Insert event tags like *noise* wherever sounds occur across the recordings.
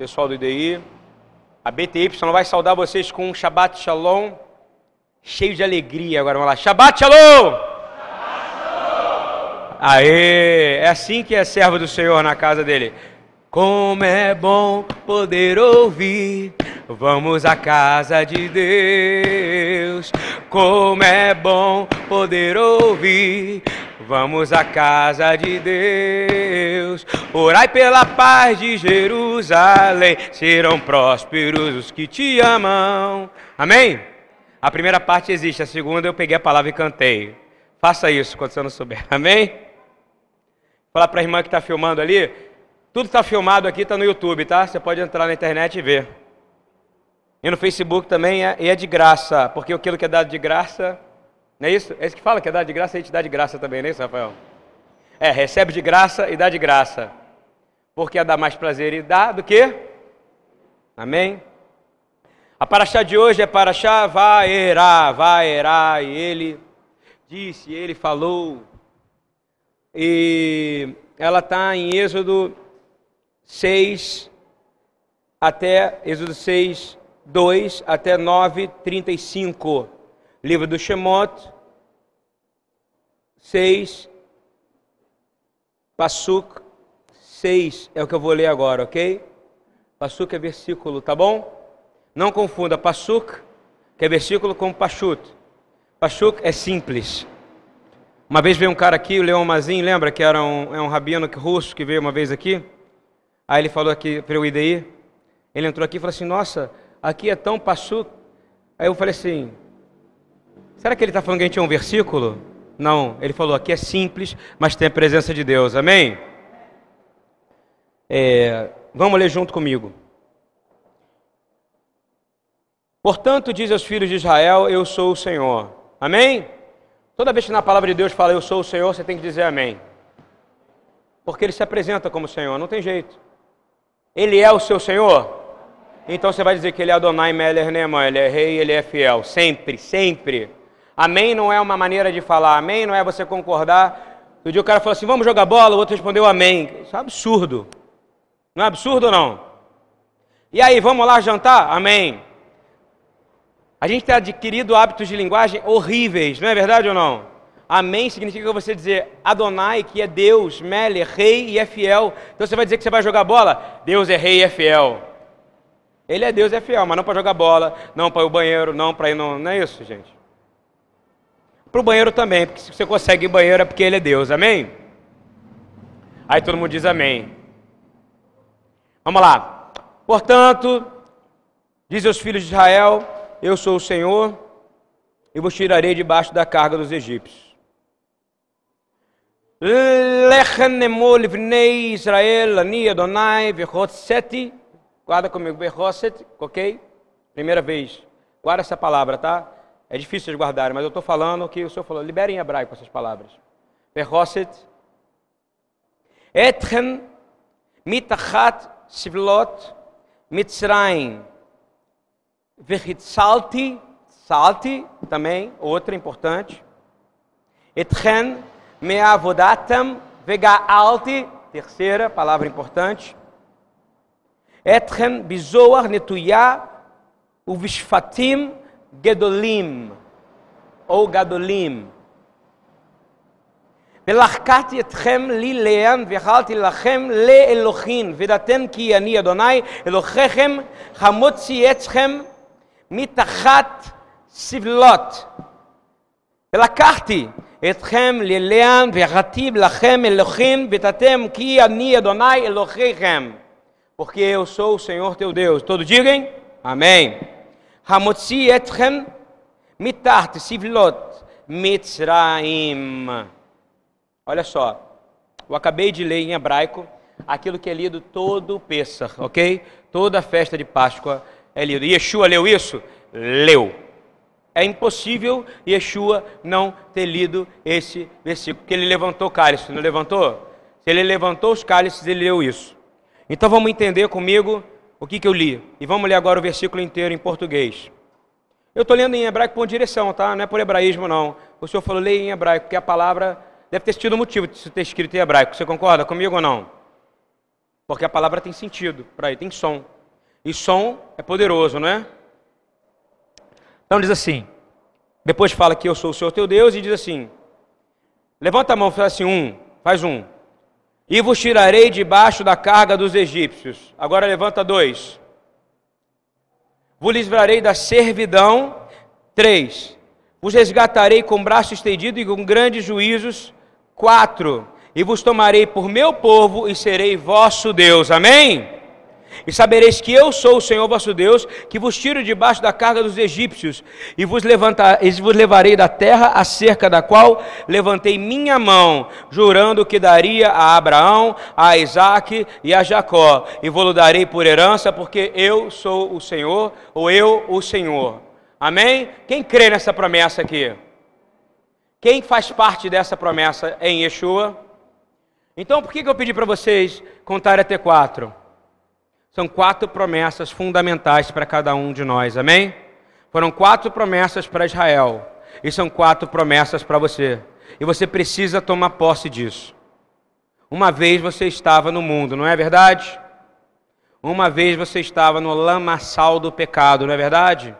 pessoal do IDI. A BTY vai saudar vocês com um Shabbat Shalom cheio de alegria. Agora vamos lá. Shabbat Shalom! Aê! É assim que é servo do Senhor na casa dele. Como é bom poder ouvir, vamos à casa de Deus. Como é bom poder ouvir, vamos à casa de Deus. Orai pela paz de Jerusalém, serão prósperos os que te amam. Amém? A primeira parte existe, a segunda eu peguei a palavra e cantei. Faça isso quando você não souber. *laughs* Amém? Falar para a irmã que está filmando ali, tudo está filmado aqui, está no YouTube, tá? Você pode entrar na internet e ver. E no Facebook também é, e é de graça, porque aquilo que é dado de graça, não é isso? É isso que fala que é dado de graça, a gente dá de graça também, não é isso, Rafael? É, recebe de graça e dá de graça. Porque é dar mais prazer e dá do que? Amém? A paraxá de hoje é paraxá Vaerá, Vaerá, e ele disse, ele falou. E ela está em Êxodo 6 até Êxodo 6, 2 até 9, 35. Livro do Shemot, 6, Passuk 6 é o que eu vou ler agora, ok? Passuk é versículo, tá bom? Não confunda Passuk, que é versículo, com Pachut. Pachuk é simples. Uma vez veio um cara aqui, o Leon Mazin, lembra que era um, é um rabino russo que veio uma vez aqui? Aí ele falou aqui para o IDI, ele entrou aqui e falou assim, nossa, aqui é tão pachu. Aí eu falei assim, será que ele está falando que a gente é um versículo? Não, ele falou, aqui é simples, mas tem a presença de Deus, amém? É, vamos ler junto comigo. Portanto, diz aos filhos de Israel, eu sou o Senhor, amém? Toda vez que na palavra de Deus fala eu sou o Senhor, você tem que dizer amém. Porque ele se apresenta como Senhor, não tem jeito. Ele é o seu Senhor? Então você vai dizer que ele é Adonai Meller Neman, ele é rei, ele é fiel, sempre, sempre. Amém não é uma maneira de falar, amém não é você concordar. No dia o cara falou assim, vamos jogar bola, o outro respondeu amém. Isso é absurdo. Não é absurdo não? E aí, vamos lá jantar? Amém. A gente tem adquirido hábitos de linguagem horríveis, não é verdade ou não? Amém significa você dizer Adonai, que é Deus, Mele, rei e é fiel. Então você vai dizer que você vai jogar bola? Deus é rei e é fiel. Ele é Deus e é fiel, mas não para jogar bola, não para ir ao banheiro, não para ir no... Não é isso, gente. Para o banheiro também, porque se você consegue ir banheiro é porque ele é Deus, amém? Aí todo mundo diz amém. Vamos lá. Portanto, diz aos filhos de Israel: Eu sou o Senhor e vos tirarei debaixo da carga dos egípcios. Israel, ani Adonai. Guarda comigo, ok? Primeira vez. Guarda essa palavra, tá? É difícil de guardar, mas eu estou falando que o Senhor falou. Libere em hebraico essas palavras. Verroset. Etchen mitachat sivlot mitzrayim. Vechitzalti, salti também, outra importante. Etchen Me'avodatam vega'alti, terceira palavra importante. Etchem bizoar netuya uvishfatim gedolim, ou gadolim. ולחקתי אתכם לי לעם ואכלתי לכם לאלוהים ודעתם כי אני אדוני אלוהיכם המוציא אתכם מתחת סבלות ולקחתי אתכם ללאן והרטיב לכם אלוהים ותתם כי אני אדוני אלוהיכם. Porque eu sou o Senhor teu Deus. Todos. המוציא אתכם מתחת סבלות מצרים. Olha só, eu acabei de ler em hebraico aquilo que é lido todo o Pessah, ok? Toda a festa de Páscoa é lido. Yeshua leu isso? Leu. É impossível Yeshua não ter lido esse versículo, porque ele levantou o cálice, não levantou? Se ele levantou os cálices, ele leu isso. Então vamos entender comigo o que, que eu li. E vamos ler agora o versículo inteiro em português. Eu estou lendo em hebraico por direção, tá? Não é por hebraísmo, não. O senhor falou, leia em hebraico, porque a palavra deve ter tido motivo de ter escrito em hebraico. Você concorda comigo ou não? Porque a palavra tem sentido para ele, tem som. E som é poderoso, não é? Então diz assim: depois fala que eu sou o Senhor teu Deus e diz assim: levanta a mão, faz assim, um, faz um. E vos tirarei debaixo da carga dos egípcios. Agora levanta dois. Vos livrarei da servidão. Três. Vos resgatarei com braço estendido e com grandes juízos. Quatro. E vos tomarei por meu povo e serei vosso Deus. Amém? E sabereis que eu sou o Senhor vosso Deus, que vos tiro debaixo da carga dos egípcios, e vos, levantar, e vos levarei da terra acerca da qual levantei minha mão, jurando que daria a Abraão, a Isaac e a Jacó, e vou-lo darei por herança, porque eu sou o Senhor, ou eu o Senhor. Amém? Quem crê nessa promessa aqui? Quem faz parte dessa promessa em Yeshua? Então, por que eu pedi para vocês contar até quatro? São quatro promessas fundamentais para cada um de nós, amém? Foram quatro promessas para Israel e são quatro promessas para você. E você precisa tomar posse disso. Uma vez você estava no mundo, não é verdade? Uma vez você estava no lamaçal do pecado, não é verdade?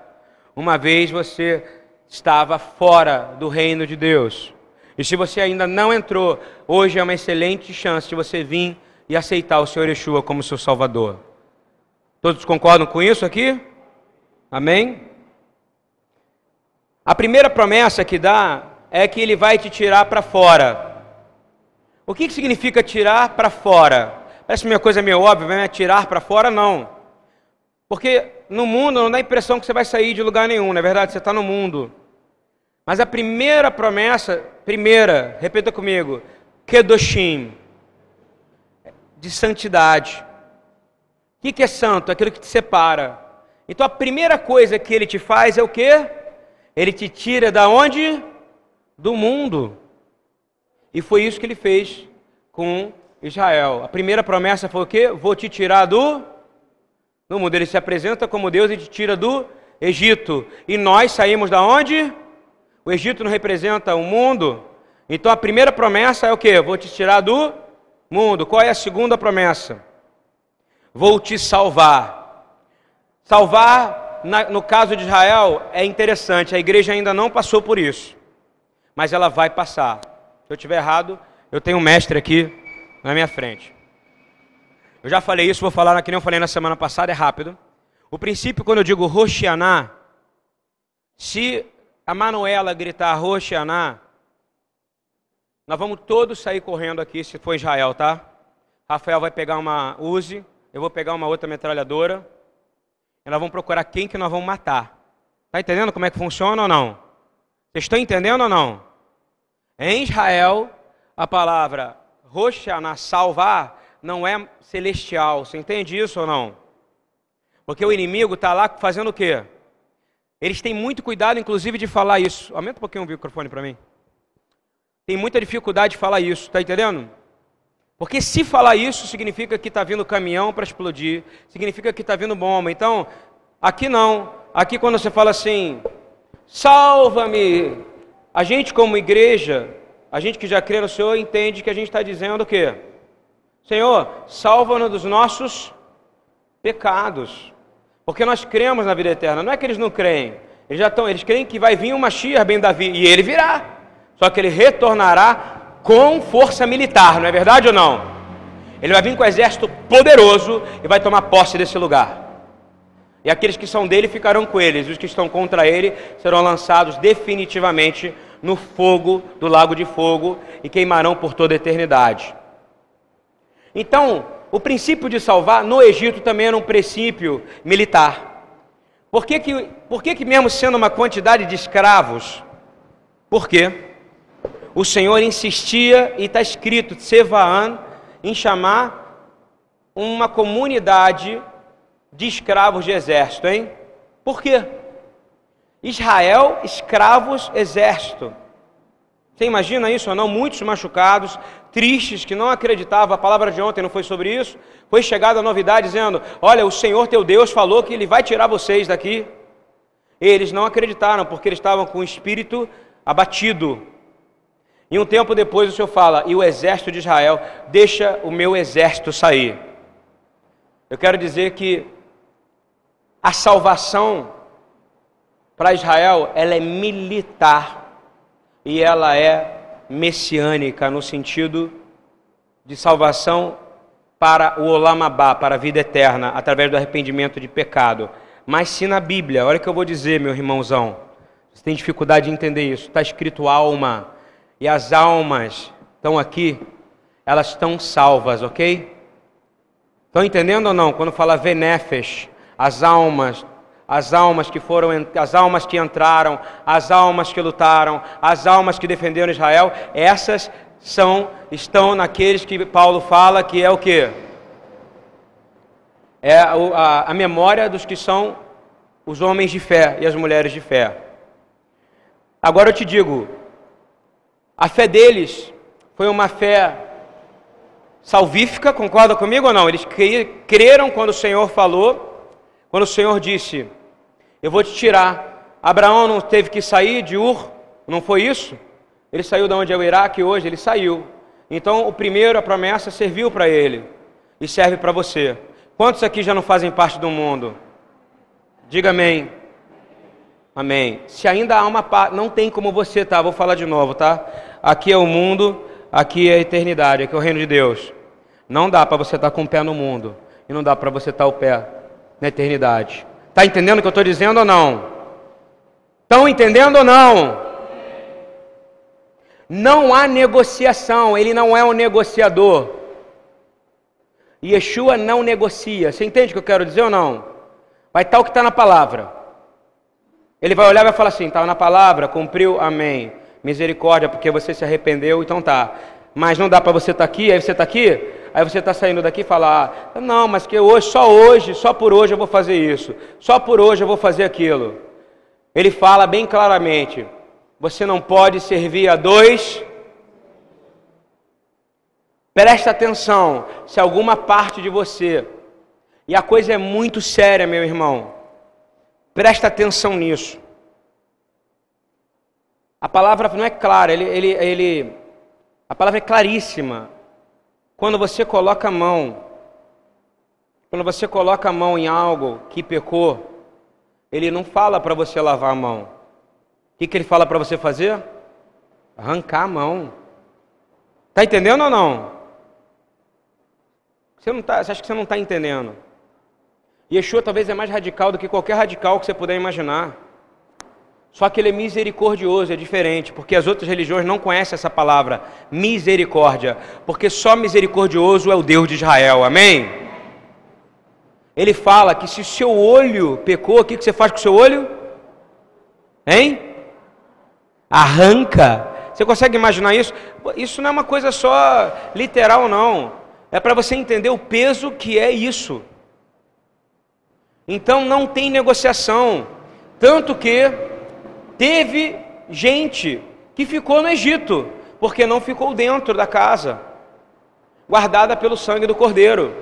Uma vez você estava fora do reino de Deus. E se você ainda não entrou, hoje é uma excelente chance de você vir e aceitar o Senhor Yeshua como seu Salvador. Todos concordam com isso aqui? Amém? A primeira promessa que dá é que ele vai te tirar para fora. O que, que significa tirar para fora? Parece uma coisa meio óbvia, né? Tirar para fora, não. Porque no mundo não dá a impressão que você vai sair de lugar nenhum, não é verdade? Você está no mundo. Mas a primeira promessa, primeira, repita comigo, Kedoshim, de santidade. O que é santo? Aquilo que te separa. Então a primeira coisa que ele te faz é o quê? Ele te tira da onde? Do mundo. E foi isso que ele fez com Israel. A primeira promessa foi o quê? Vou te tirar do, do mundo. Ele se apresenta como Deus e te tira do Egito. E nós saímos da onde? O Egito não representa o mundo. Então a primeira promessa é o quê? Vou te tirar do mundo. Qual é a segunda promessa? Vou te salvar. Salvar, na, no caso de Israel, é interessante, a igreja ainda não passou por isso, mas ela vai passar. Se eu estiver errado, eu tenho um mestre aqui na minha frente. Eu já falei isso, vou falar que nem eu falei na semana passada, é rápido. O princípio, quando eu digo Roxianá, se a Manuela gritar Roxianá, nós vamos todos sair correndo aqui, se for Israel, tá? Rafael vai pegar uma Uzi, eu vou pegar uma outra metralhadora e nós vamos procurar quem que nós vamos matar. Está entendendo como é que funciona ou não? Vocês estão entendendo ou não? Em Israel, a palavra na salvar, não é celestial. Você entende isso ou não? Porque o inimigo está lá fazendo o quê? Eles têm muito cuidado, inclusive, de falar isso. Aumenta um pouquinho o microfone para mim. Tem muita dificuldade de falar isso, está entendendo? Porque se falar isso, significa que está vindo caminhão para explodir, significa que está vindo bomba. Então, aqui não. Aqui, quando você fala assim, salva-me, a gente, como igreja, a gente que já crê no Senhor, entende que a gente está dizendo o quê? Senhor, salva-nos dos nossos pecados. Porque nós cremos na vida eterna. Não é que eles não creem. Eles já estão, eles creem que vai vir uma Mashiach bem Davi e ele virá. Só que ele retornará com força militar, não é verdade ou não? Ele vai vir com um exército poderoso e vai tomar posse desse lugar. E aqueles que são dele ficarão com eles, os que estão contra ele serão lançados definitivamente no fogo do lago de fogo e queimarão por toda a eternidade. Então, o princípio de salvar no Egito também era um princípio militar. Por que, que, por que, que mesmo sendo uma quantidade de escravos, por quê? O Senhor insistia, e está escrito, Tsevaan, em chamar uma comunidade de escravos de exército, hein? Por quê? Israel, escravos, exército. Você imagina isso ou não? Muitos machucados, tristes, que não acreditavam. A palavra de ontem não foi sobre isso. Foi chegada a novidade dizendo: Olha, o Senhor teu Deus falou que Ele vai tirar vocês daqui. Eles não acreditaram porque eles estavam com o espírito abatido. E um tempo depois o Senhor fala: E o exército de Israel, deixa o meu exército sair. Eu quero dizer que a salvação para Israel, ela é militar e ela é messiânica no sentido de salvação para o Olamabá, para a vida eterna, através do arrependimento de pecado. Mas se na Bíblia, olha o que eu vou dizer, meu irmãozão, você tem dificuldade de entender isso, está escrito alma, e as almas estão aqui, elas estão salvas, ok? Estão entendendo ou não? Quando fala venefes, as almas, as almas que foram, as almas que entraram, as almas que lutaram, as almas que defenderam Israel, essas são estão naqueles que Paulo fala que é o que? É a, a, a memória dos que são os homens de fé e as mulheres de fé. Agora eu te digo, a fé deles foi uma fé salvífica, concorda comigo ou não? Eles creram quando o Senhor falou, quando o Senhor disse: Eu vou te tirar. Abraão não teve que sair de Ur, não foi isso? Ele saiu de onde é o Iraque hoje, ele saiu. Então, o primeiro, a promessa, serviu para ele e serve para você. Quantos aqui já não fazem parte do mundo? Diga amém. Amém. Se ainda há uma parte, não tem como você, tá? Vou falar de novo, tá? Aqui é o mundo, aqui é a eternidade, aqui é o reino de Deus. Não dá para você estar tá com o pé no mundo e não dá para você estar tá o pé na eternidade. Tá entendendo o que eu estou dizendo ou não? Estão entendendo ou não? Não há negociação, ele não é um negociador. Yeshua não negocia. Você entende o que eu quero dizer ou não? Vai estar o que está na palavra. Ele vai olhar e vai falar assim: estava na palavra, cumpriu, amém. Misericórdia, porque você se arrependeu, então tá. Mas não dá para você estar tá aqui, aí você está aqui, aí você está saindo daqui e falar: ah, não, mas que hoje, só hoje, só por hoje eu vou fazer isso, só por hoje eu vou fazer aquilo. Ele fala bem claramente: você não pode servir a dois. Presta atenção, se alguma parte de você, e a coisa é muito séria, meu irmão, presta atenção nisso. A palavra não é clara, ele, ele, ele, a palavra é claríssima. Quando você coloca a mão, quando você coloca a mão em algo que pecou, ele não fala para você lavar a mão que, que ele fala para você fazer? Arrancar a mão. Está entendendo ou não? Você, não tá, você acha que você não está entendendo? Yeshua talvez é mais radical do que qualquer radical que você puder imaginar. Só que ele é misericordioso, é diferente, porque as outras religiões não conhecem essa palavra, misericórdia, porque só misericordioso é o Deus de Israel, amém? Ele fala que se o seu olho pecou, o que você faz com o seu olho? Hein? arranca. Você consegue imaginar isso? Isso não é uma coisa só literal, não. É para você entender o peso que é isso. Então não tem negociação. Tanto que teve gente que ficou no Egito, porque não ficou dentro da casa, guardada pelo sangue do Cordeiro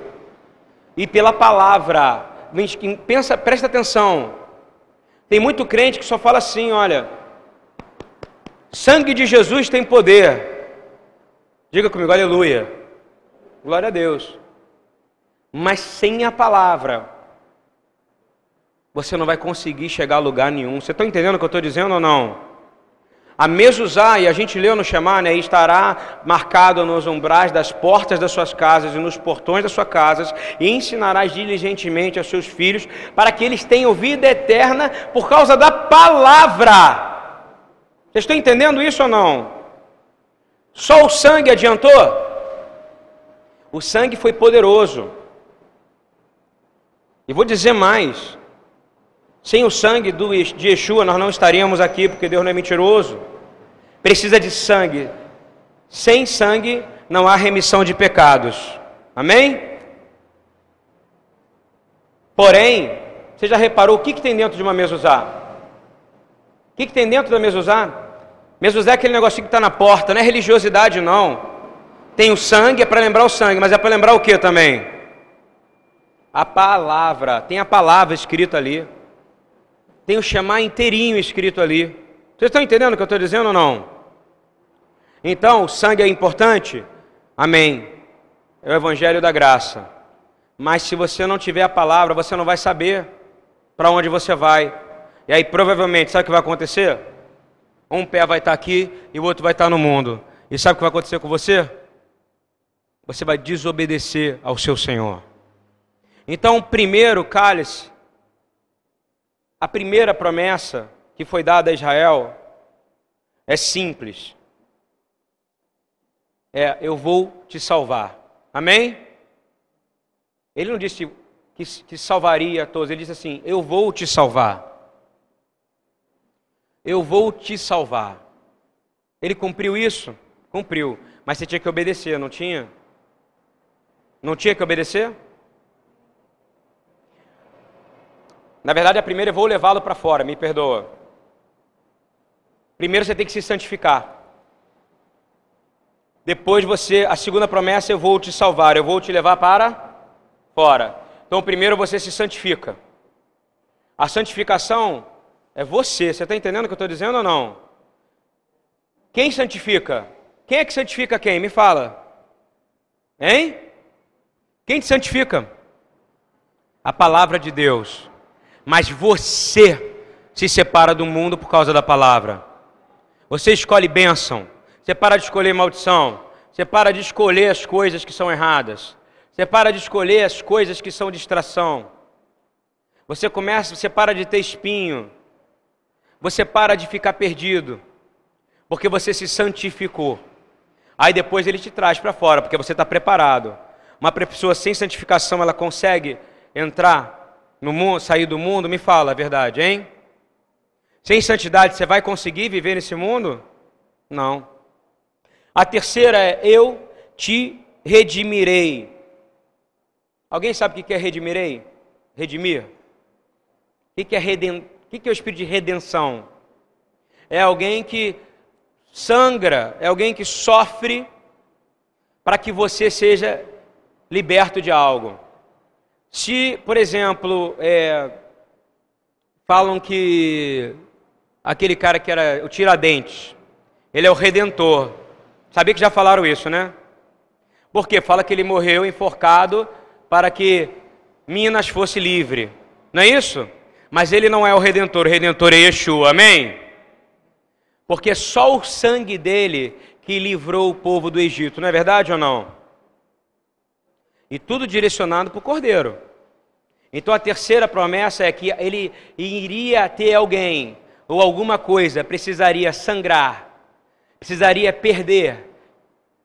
e pela palavra. Pensa, presta atenção. Tem muito crente que só fala assim, olha, Sangue de Jesus tem poder. Diga comigo, aleluia. Glória a Deus. Mas sem a palavra, você não vai conseguir chegar a lugar nenhum. Você está entendendo o que eu estou dizendo ou não? A mezuzá, e a gente leu no Shema, né, estará marcado nos umbrais das portas das suas casas e nos portões das suas casas, e ensinarás diligentemente aos seus filhos, para que eles tenham vida eterna por causa da palavra. Vocês estão entendendo isso ou não? Só o sangue adiantou? O sangue foi poderoso. E vou dizer mais: sem o sangue de Yeshua, nós não estaríamos aqui, porque Deus não é mentiroso. Precisa de sangue. Sem sangue não há remissão de pecados. Amém? Porém, você já reparou o que, que tem dentro de uma mesa usar? que, que tem dentro da mezuzá? Mezuzá é aquele negocinho que está na porta, não é religiosidade não. Tem o sangue, é para lembrar o sangue, mas é para lembrar o que também? A palavra, tem a palavra escrita ali. Tem o chamar inteirinho escrito ali. Vocês estão entendendo o que eu estou dizendo ou não? Então, o sangue é importante? Amém. É o evangelho da graça. Mas se você não tiver a palavra, você não vai saber para onde você vai. E aí provavelmente, sabe o que vai acontecer? Um pé vai estar aqui e o outro vai estar no mundo. E sabe o que vai acontecer com você? Você vai desobedecer ao seu Senhor. Então, primeiro cálice, a primeira promessa que foi dada a Israel é simples. É, eu vou te salvar. Amém? Ele não disse que, salvaria a todos, ele disse assim: Eu vou te salvar. Eu vou te salvar. Ele cumpriu isso? Cumpriu. Mas você tinha que obedecer, não tinha? Não tinha que obedecer? Na verdade, a primeira eu vou levá-lo para fora, me perdoa. Primeiro você tem que se santificar. Depois você, a segunda promessa, eu vou te salvar, eu vou te levar para fora. Então, primeiro você se santifica. A santificação é você. Você está entendendo o que eu estou dizendo ou não? Quem santifica? Quem é que santifica quem? Me fala. Hein? Quem te santifica? A palavra de Deus. Mas você se separa do mundo por causa da palavra. Você escolhe bênção. Você para de escolher maldição. Você para de escolher as coisas que são erradas. Você para de escolher as coisas que são distração. Você começa, você para de ter espinho. Você para de ficar perdido. Porque você se santificou. Aí depois ele te traz para fora, porque você está preparado. Uma pessoa sem santificação, ela consegue entrar no mundo, sair do mundo? Me fala a verdade, hein? Sem santidade você vai conseguir viver nesse mundo? Não. A terceira é: Eu te redimirei. Alguém sabe o que é redimirei? Redimir? O que é, reden... o que é o espírito de redenção? É alguém que sangra, é alguém que sofre para que você seja liberto de algo. Se, por exemplo, é... falam que aquele cara que era o Tiradentes, ele é o redentor. Sabia que já falaram isso, né? Porque fala que ele morreu enforcado para que Minas fosse livre. Não é isso? Mas ele não é o redentor, o redentor é Yeshua. Amém? Porque só o sangue dele que livrou o povo do Egito, não é verdade ou não? E tudo direcionado para o cordeiro. Então a terceira promessa é que ele iria ter alguém ou alguma coisa precisaria sangrar, precisaria perder,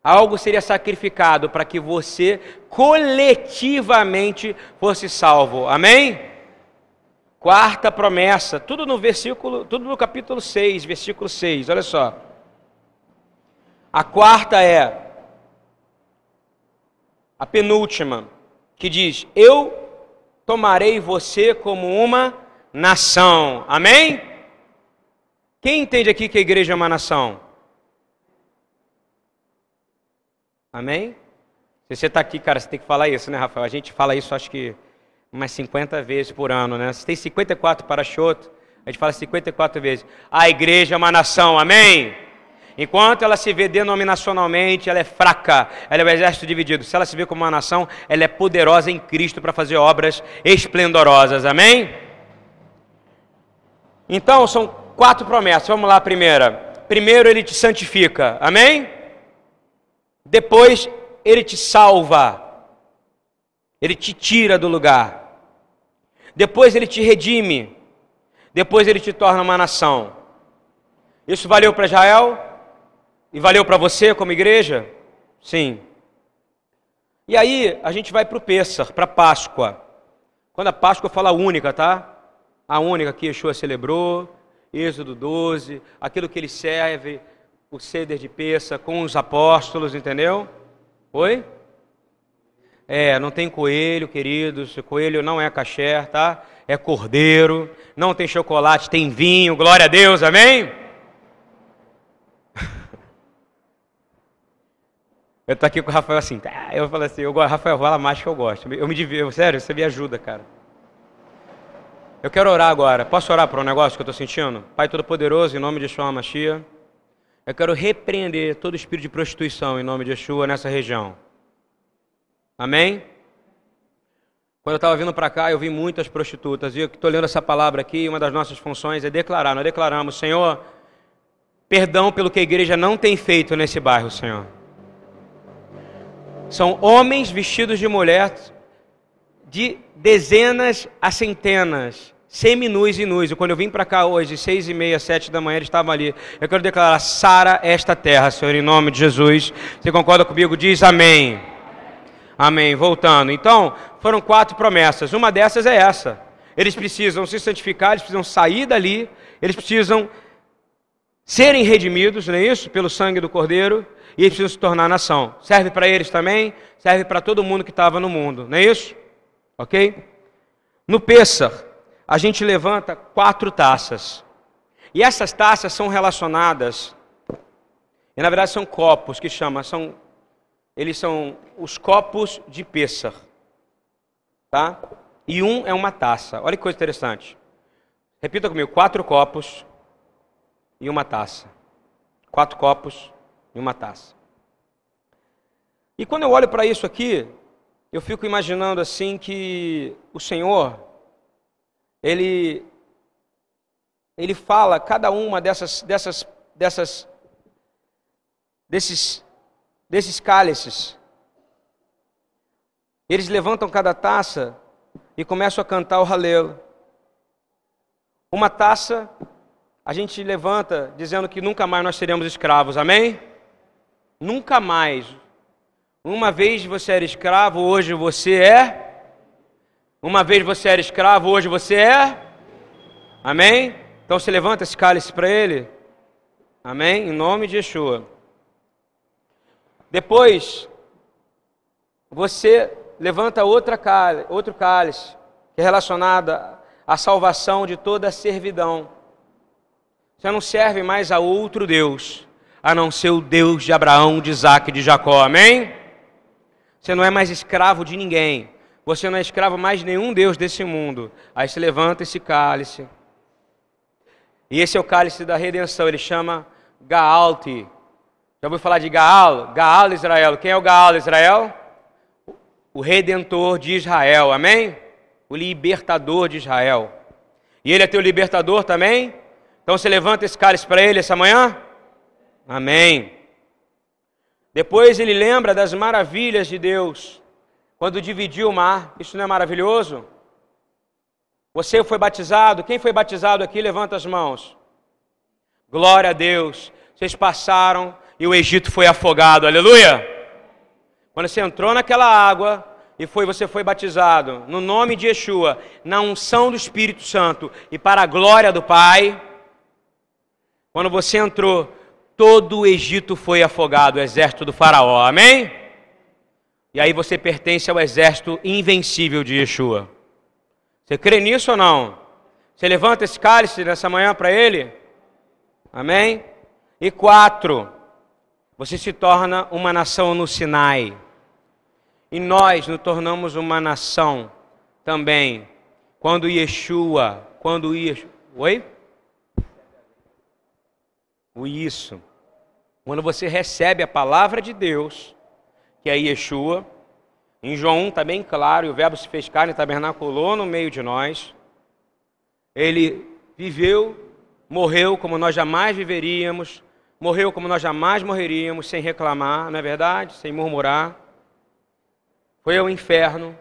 algo seria sacrificado para que você coletivamente fosse salvo. Amém? Quarta promessa, tudo no versículo, tudo no capítulo 6, versículo 6. Olha só. A quarta é a penúltima, que diz: Eu tomarei você como uma nação. Amém? Quem entende aqui que a igreja é uma nação? Amém? Se você está aqui, cara, você tem que falar isso, né, Rafael? A gente fala isso acho que umas 50 vezes por ano, né? Se tem 54 para Choto, a gente fala 54 vezes. A igreja é uma nação, amém? Enquanto ela se vê denominacionalmente, ela é fraca, ela é o um exército dividido. Se ela se vê como uma nação, ela é poderosa em Cristo para fazer obras esplendorosas, amém? Então, são quatro promessas. Vamos lá, a primeira. Primeiro, ele te santifica. Amém? Depois, ele te salva. Ele te tira do lugar. Depois, ele te redime. Depois, ele te torna uma nação. Isso valeu para Israel? E valeu para você como igreja? Sim. E aí, a gente vai para o Pêssar, para Páscoa. Quando a Páscoa fala única, tá? A única que Yeshua celebrou, Êxodo 12, aquilo que ele serve, o ceder de peça com os apóstolos, entendeu? Oi? É, não tem coelho, queridos, coelho não é caché, tá? É cordeiro, não tem chocolate, tem vinho, glória a Deus, amém? Eu tô aqui com o Rafael assim, tá? eu falo assim, eu, Rafael, fala mais que eu gosto. Eu me divirto, sério, você me ajuda, cara. Eu quero orar agora. Posso orar para um negócio que eu estou sentindo? Pai Todo-Poderoso, em nome de Yeshua Machia, eu quero repreender todo espírito de prostituição em nome de Yeshua nessa região. Amém? Quando eu estava vindo para cá, eu vi muitas prostitutas. E eu estou lendo essa palavra aqui, uma das nossas funções é declarar. Nós declaramos, Senhor, perdão pelo que a igreja não tem feito nesse bairro, Senhor. São homens vestidos de mulher, de dezenas a centenas, seminus e nus. E quando eu vim para cá hoje, seis e meia, sete da manhã, eles estavam ali. Eu quero declarar, Sara esta terra, Senhor, em nome de Jesus. Você concorda comigo? Diz amém. Amém. Voltando. Então, foram quatro promessas. Uma dessas é essa. Eles precisam se santificar, eles precisam sair dali, eles precisam serem redimidos, não é isso? Pelo sangue do Cordeiro, e eles precisam se tornar nação. Serve para eles também, serve para todo mundo que estava no mundo, não é isso? Ok? No Pêssar, a gente levanta quatro taças. E essas taças são relacionadas, e na verdade são copos que chama, são eles são os copos de Pêssar. Tá? E um é uma taça. Olha que coisa interessante. Repita comigo: quatro copos e uma taça. Quatro copos e uma taça. E quando eu olho para isso aqui, eu fico imaginando assim que o Senhor, ele, ele fala cada uma dessas, dessas, dessas, desses desses cálices. Eles levantam cada taça e começam a cantar o halelo. Uma taça a gente levanta dizendo que nunca mais nós seremos escravos, amém? Nunca mais. Uma vez você era escravo, hoje você é. Uma vez você era escravo, hoje você é. Amém? Então você levanta esse cálice para ele. Amém? Em nome de Yeshua. Depois, você levanta outra cálice, outro cálice, que é relacionado à salvação de toda a servidão. Você não serve mais a outro Deus, a não ser o Deus de Abraão, de Isaac e de Jacó. Amém? Você não é mais escravo de ninguém. Você não é escravo mais de nenhum Deus desse mundo. Aí você levanta esse cálice. E esse é o cálice da redenção. Ele chama Gaalti, já ouviu falar de Gaal? Gaal Israel. Quem é o Gaal Israel? O redentor de Israel, amém? O libertador de Israel. E ele é teu libertador também? Então você levanta esse cálice para ele essa manhã? Amém. Depois ele lembra das maravilhas de Deus, quando dividiu o mar. Isso não é maravilhoso? Você foi batizado? Quem foi batizado aqui? Levanta as mãos. Glória a Deus. Vocês passaram e o Egito foi afogado. Aleluia! Quando você entrou naquela água e foi, você foi batizado no nome de Yeshua, na unção do Espírito Santo e para a glória do Pai, quando você entrou, todo o Egito foi afogado, o exército do Faraó. Amém? E aí você pertence ao exército invencível de Yeshua. Você crê nisso ou não? Você levanta esse cálice nessa manhã para ele? Amém? E quatro, você se torna uma nação no Sinai. E nós nos tornamos uma nação também. Quando Yeshua, quando Yeshua, oi? O isso. Quando você recebe a palavra de Deus, que é Yeshua, em João 1 está bem claro, e o verbo se fez carne e tabernaculou no meio de nós. Ele viveu, morreu como nós jamais viveríamos, morreu como nós jamais morreríamos, sem reclamar, não é verdade? Sem murmurar. Foi ao inferno,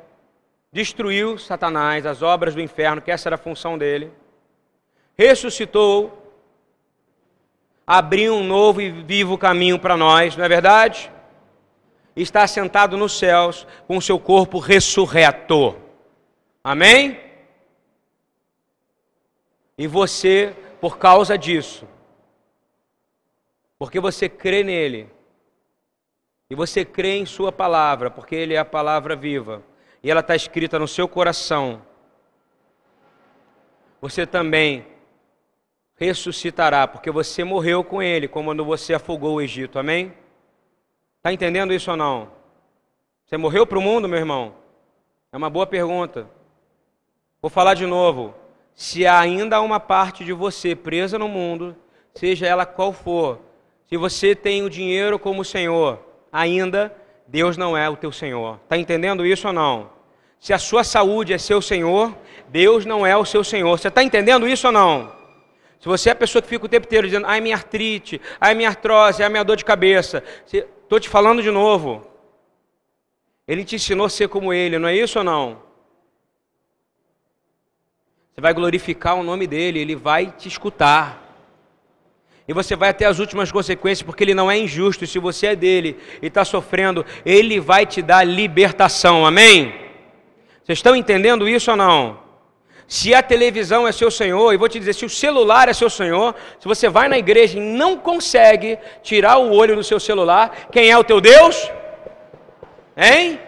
destruiu Satanás, as obras do inferno, que essa era a função dele. Ressuscitou, abriu um novo e vivo caminho para nós, não é verdade? Está sentado nos céus com seu corpo ressurreto. Amém? E você, por causa disso, porque você crê nele. E você crê em Sua palavra, porque Ele é a palavra viva. E ela está escrita no seu coração. Você também ressuscitará, porque você morreu com Ele, como quando você afogou o Egito. Amém? Está entendendo isso ou não? Você morreu para o mundo, meu irmão? É uma boa pergunta. Vou falar de novo. Se ainda há uma parte de você presa no mundo, seja ela qual for, se você tem o dinheiro como Senhor, ainda Deus não é o teu Senhor. Está entendendo isso ou não? Se a sua saúde é seu Senhor, Deus não é o seu Senhor. Você está entendendo isso ou não? Se você é a pessoa que fica o tempo inteiro dizendo, ai minha artrite, ai minha artrose, ai minha dor de cabeça, estou te falando de novo. Ele te ensinou a ser como ele, não é isso ou não? Você vai glorificar o nome dele, ele vai te escutar. E você vai até as últimas consequências, porque ele não é injusto. Se você é dele e está sofrendo, ele vai te dar libertação. Amém? Vocês estão entendendo isso ou não? Se a televisão é seu senhor, e vou te dizer, se o celular é seu senhor, se você vai na igreja e não consegue tirar o olho do seu celular, quem é o teu Deus? Hein?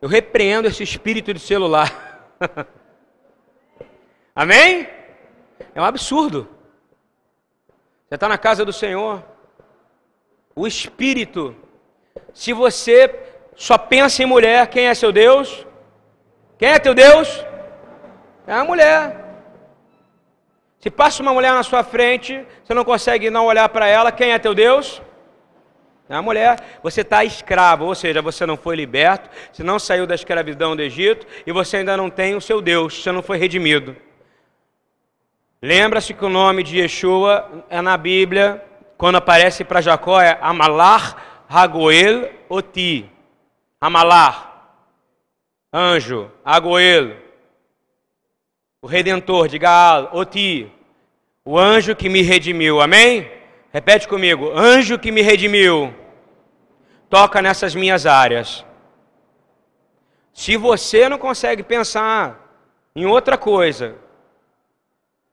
Eu repreendo esse espírito de celular. *laughs* Amém? É um absurdo. Você está na casa do Senhor. O espírito. Se você só pensa em mulher, quem é seu Deus? Quem é teu Deus? É a mulher. Se passa uma mulher na sua frente, você não consegue não olhar para ela, quem é teu Deus? É a mulher. Você está escravo, ou seja, você não foi liberto, você não saiu da escravidão do Egito e você ainda não tem o seu Deus, você não foi redimido. Lembra-se que o nome de Yeshua é na Bíblia, quando aparece para Jacó, é Amalar Ragoel Oti. Amalar, anjo, Agoel, o redentor de Gaal, Oti, o anjo que me redimiu, amém? Repete comigo, anjo que me redimiu, toca nessas minhas áreas. Se você não consegue pensar em outra coisa,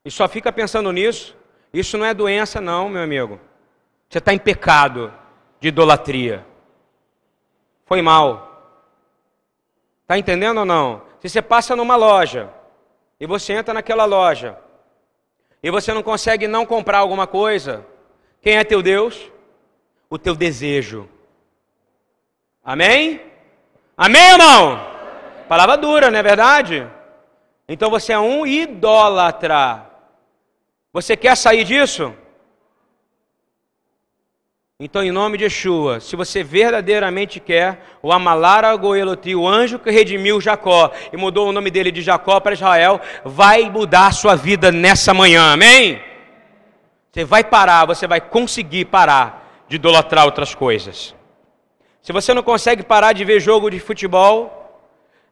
e só fica pensando nisso, isso não é doença, não, meu amigo. Você está em pecado de idolatria. Foi mal. Está entendendo ou não? Se você passa numa loja e você entra naquela loja e você não consegue não comprar alguma coisa, quem é teu Deus? O teu desejo. Amém? Amém ou não? Palavra dura, não é verdade? Então você é um idólatra. Você quer sair disso? Então, em nome de Yeshua, se você verdadeiramente quer, o Amalara Goeloti, o anjo que redimiu Jacó e mudou o nome dele de Jacó para Israel, vai mudar a sua vida nessa manhã, amém? Você vai parar, você vai conseguir parar de idolatrar outras coisas. Se você não consegue parar de ver jogo de futebol,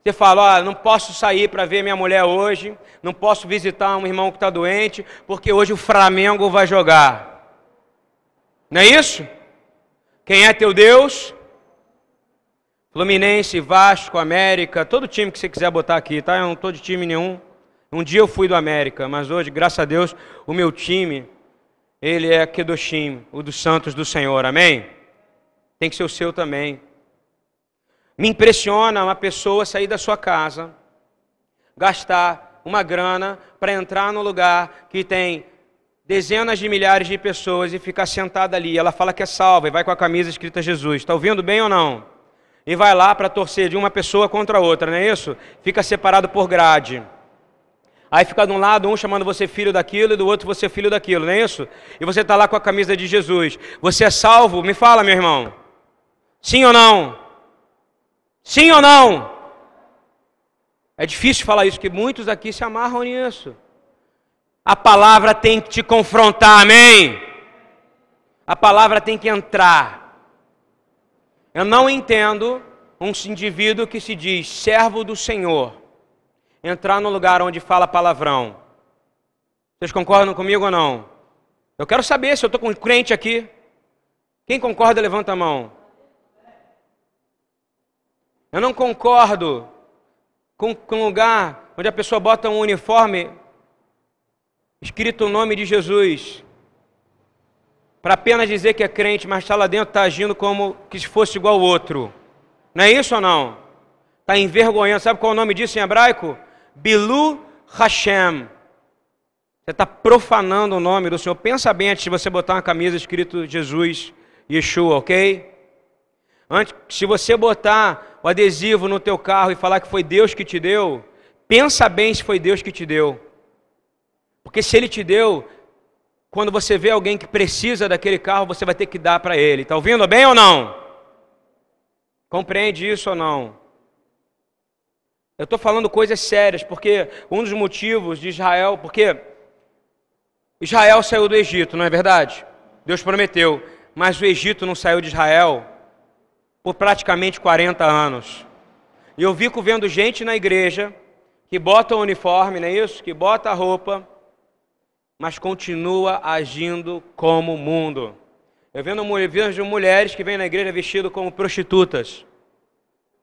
você fala, ó, não posso sair para ver minha mulher hoje, não posso visitar um irmão que está doente, porque hoje o Flamengo vai jogar. Não é isso? Quem é teu Deus? Fluminense, Vasco, América, todo time que você quiser botar aqui, tá? Eu não estou de time nenhum. Um dia eu fui do América, mas hoje, graças a Deus, o meu time, ele é Kedoshim, o dos santos do Senhor, amém? Tem que ser o seu também. Me impressiona uma pessoa sair da sua casa, gastar uma grana para entrar no lugar que tem dezenas de milhares de pessoas e ficar sentada ali. Ela fala que é salva e vai com a camisa escrita Jesus. Está ouvindo bem ou não? E vai lá para torcer de uma pessoa contra a outra, não é isso? Fica separado por grade. Aí fica de um lado um chamando você filho daquilo e do outro você filho daquilo, não é isso? E você está lá com a camisa de Jesus. Você é salvo? Me fala, meu irmão. Sim ou não? Sim ou não? É difícil falar isso, porque muitos aqui se amarram nisso. A palavra tem que te confrontar, amém? A palavra tem que entrar. Eu não entendo um indivíduo que se diz servo do Senhor entrar no lugar onde fala palavrão. Vocês concordam comigo ou não? Eu quero saber se eu estou com um crente aqui. Quem concorda, levanta a mão. Eu não concordo com, um lugar onde a pessoa bota um uniforme escrito o nome de Jesus, para apenas dizer que é crente, mas está lá dentro, está agindo como que se fosse igual ao outro. Não é isso ou não? Está envergonhando. Sabe qual é o nome disso em hebraico? Bilu Hashem. Você está profanando o nome do Senhor. Pensa bem antes de você botar uma camisa escrito Jesus, Yeshua, ok? Antes, se você botar o adesivo no teu carro e falar que foi Deus que te deu, pensa bem se foi Deus que te deu. Porque se ele te deu, quando você vê alguém que precisa daquele carro, você vai ter que dar para ele. Está ouvindo bem ou não? Compreende isso ou não? Eu estou falando coisas sérias, porque um dos motivos de Israel, porque Israel saiu do Egito, não é verdade? Deus prometeu, mas o Egito não saiu de Israel por praticamente 40 anos. E eu fico vendo gente na igreja que bota o uniforme, não é isso? Que bota a roupa, mas continua agindo como mundo. Eu vejo mulheres que vêm na igreja vestidas como prostitutas.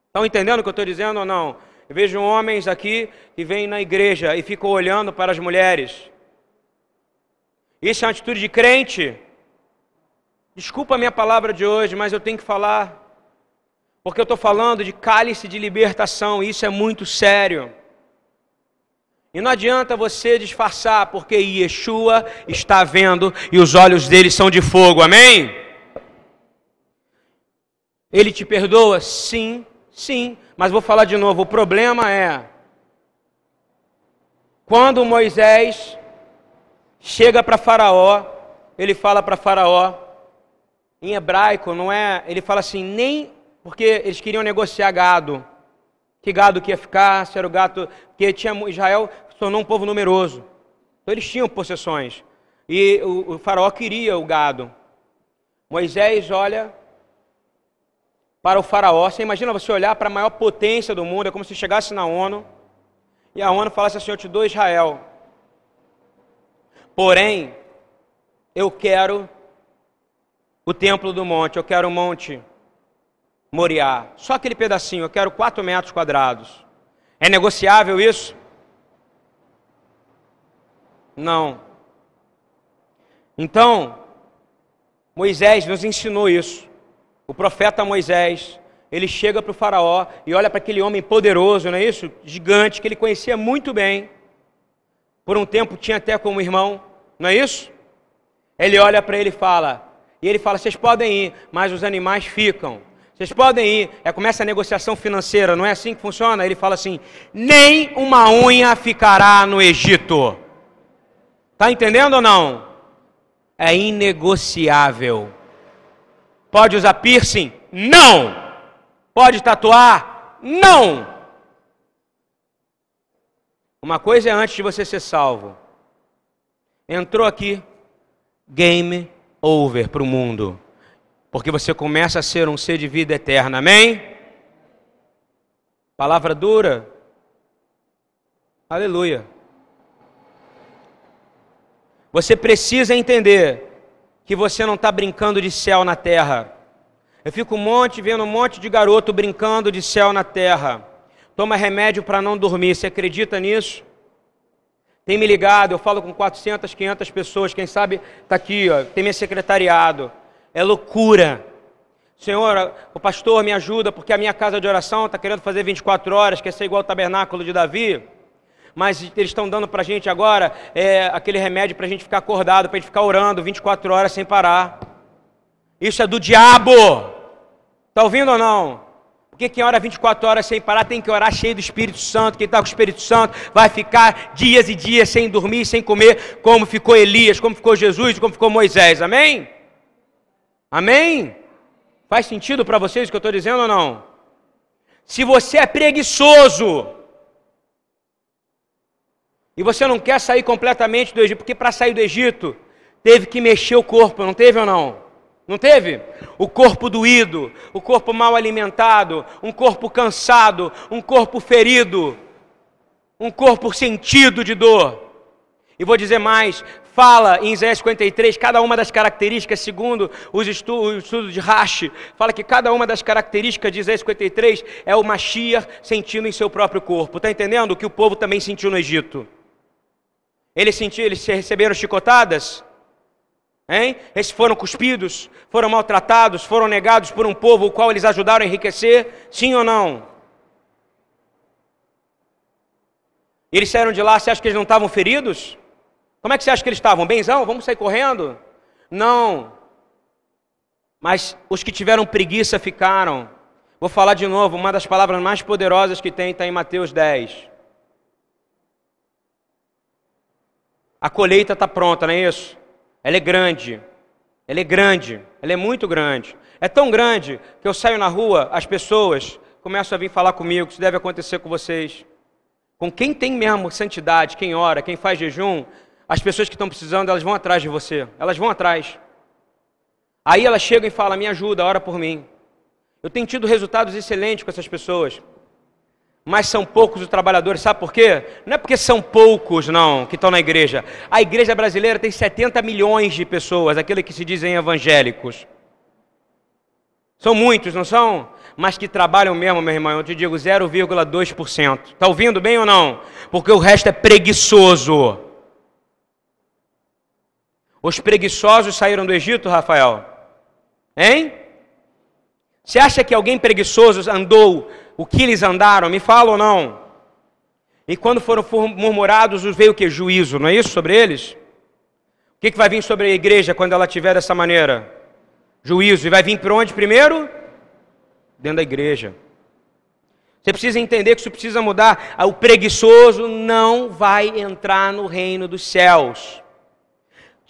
Estão entendendo o que eu estou dizendo ou não? Eu vejo homens aqui que vêm na igreja e ficam olhando para as mulheres. Isso é uma atitude de crente. Desculpa a minha palavra de hoje, mas eu tenho que falar. Porque eu estou falando de cálice de libertação, e isso é muito sério. E não adianta você disfarçar, porque Yeshua está vendo e os olhos dele são de fogo, amém? Ele te perdoa? Sim, sim, mas vou falar de novo: o problema é quando Moisés chega para Faraó, ele fala para Faraó, em hebraico, não é? Ele fala assim, nem porque eles queriam negociar gado que gado que ia ficar, se era o gato, porque tinha, Israel tornou um povo numeroso. Então eles tinham possessões. E o, o faraó queria o gado. Moisés olha para o faraó. Você imagina você olhar para a maior potência do mundo, é como se chegasse na ONU e a ONU falasse assim: Eu te dou Israel. Porém, eu quero o templo do monte, eu quero o monte Moriá. Só aquele pedacinho, eu quero 4 metros quadrados. É negociável isso? Não. Então, Moisés nos ensinou isso. O profeta Moisés, ele chega para o faraó e olha para aquele homem poderoso, não é isso? Gigante, que ele conhecia muito bem. Por um tempo tinha até como irmão, não é isso? Ele olha para ele e fala, e ele fala: vocês podem ir, mas os animais ficam. Vocês podem ir, é, começa a negociação financeira, não é assim que funciona? Ele fala assim: nem uma unha ficará no Egito. Está entendendo ou não? É inegociável. Pode usar piercing? Não. Pode tatuar? Não. Uma coisa é antes de você ser salvo. Entrou aqui, game over para o mundo porque você começa a ser um ser de vida eterna, amém? Palavra dura, aleluia. Você precisa entender que você não está brincando de céu na terra. Eu fico um monte, vendo um monte de garoto brincando de céu na terra. Toma remédio para não dormir, você acredita nisso? Tem me ligado, eu falo com 400, 500 pessoas, quem sabe está aqui, ó, tem meu secretariado é loucura. Senhor, o pastor me ajuda porque a minha casa de oração está querendo fazer 24 horas, quer ser igual ao tabernáculo de Davi. Mas eles estão dando para a gente agora é, aquele remédio para a gente ficar acordado, para a gente ficar orando 24 horas sem parar. Isso é do diabo. Está ouvindo ou não? Porque quem ora 24 horas sem parar tem que orar cheio do Espírito Santo. Quem está com o Espírito Santo vai ficar dias e dias sem dormir, sem comer, como ficou Elias, como ficou Jesus, como ficou Moisés. Amém? Amém? Faz sentido para vocês o que eu estou dizendo ou não? Se você é preguiçoso e você não quer sair completamente do Egito, porque para sair do Egito teve que mexer o corpo, não teve ou não? Não teve? O corpo doído, o corpo mal alimentado, um corpo cansado, um corpo ferido, um corpo sentido de dor. E vou dizer mais: fala em Isaías 53, cada uma das características, segundo os estudos, de Rashi, fala que cada uma das características de Isaías 53 é o Mashiach sentindo em seu próprio corpo. Está entendendo o que o povo também sentiu no Egito? Eles sentiram, eles receberam chicotadas? Hein? Eles foram cuspidos, foram maltratados, foram negados por um povo o qual eles ajudaram a enriquecer? Sim ou não? Eles saíram de lá, você acha que eles não estavam feridos? Como é que você acha que eles estavam? Benzão? Vamos sair correndo? Não. Mas os que tiveram preguiça ficaram. Vou falar de novo, uma das palavras mais poderosas que tem está em Mateus 10. A colheita está pronta, não é isso? Ela é grande. Ela é grande. Ela é muito grande. É tão grande que eu saio na rua, as pessoas começam a vir falar comigo, isso deve acontecer com vocês. Com quem tem mesmo santidade, quem ora, quem faz jejum, as pessoas que estão precisando, elas vão atrás de você. Elas vão atrás. Aí elas chegam e falam: me ajuda, ora por mim. Eu tenho tido resultados excelentes com essas pessoas. Mas são poucos os trabalhadores, sabe por quê? Não é porque são poucos, não, que estão na igreja. A igreja brasileira tem 70 milhões de pessoas, aqueles que se dizem evangélicos. São muitos, não são? Mas que trabalham mesmo, meu irmão, eu te digo 0,2%. Está ouvindo bem ou não? Porque o resto é preguiçoso. Os preguiçosos saíram do Egito, Rafael? Hein? Você acha que alguém preguiçoso andou o que eles andaram? Me fala ou não? E quando foram murmurados, veio o que? Juízo, não é isso sobre eles? O que, vai vir sobre a igreja quando ela tiver dessa maneira? Juízo. E vai vir para onde primeiro? Dentro da igreja. Você precisa entender que isso precisa mudar. O preguiçoso não vai entrar no reino dos céus.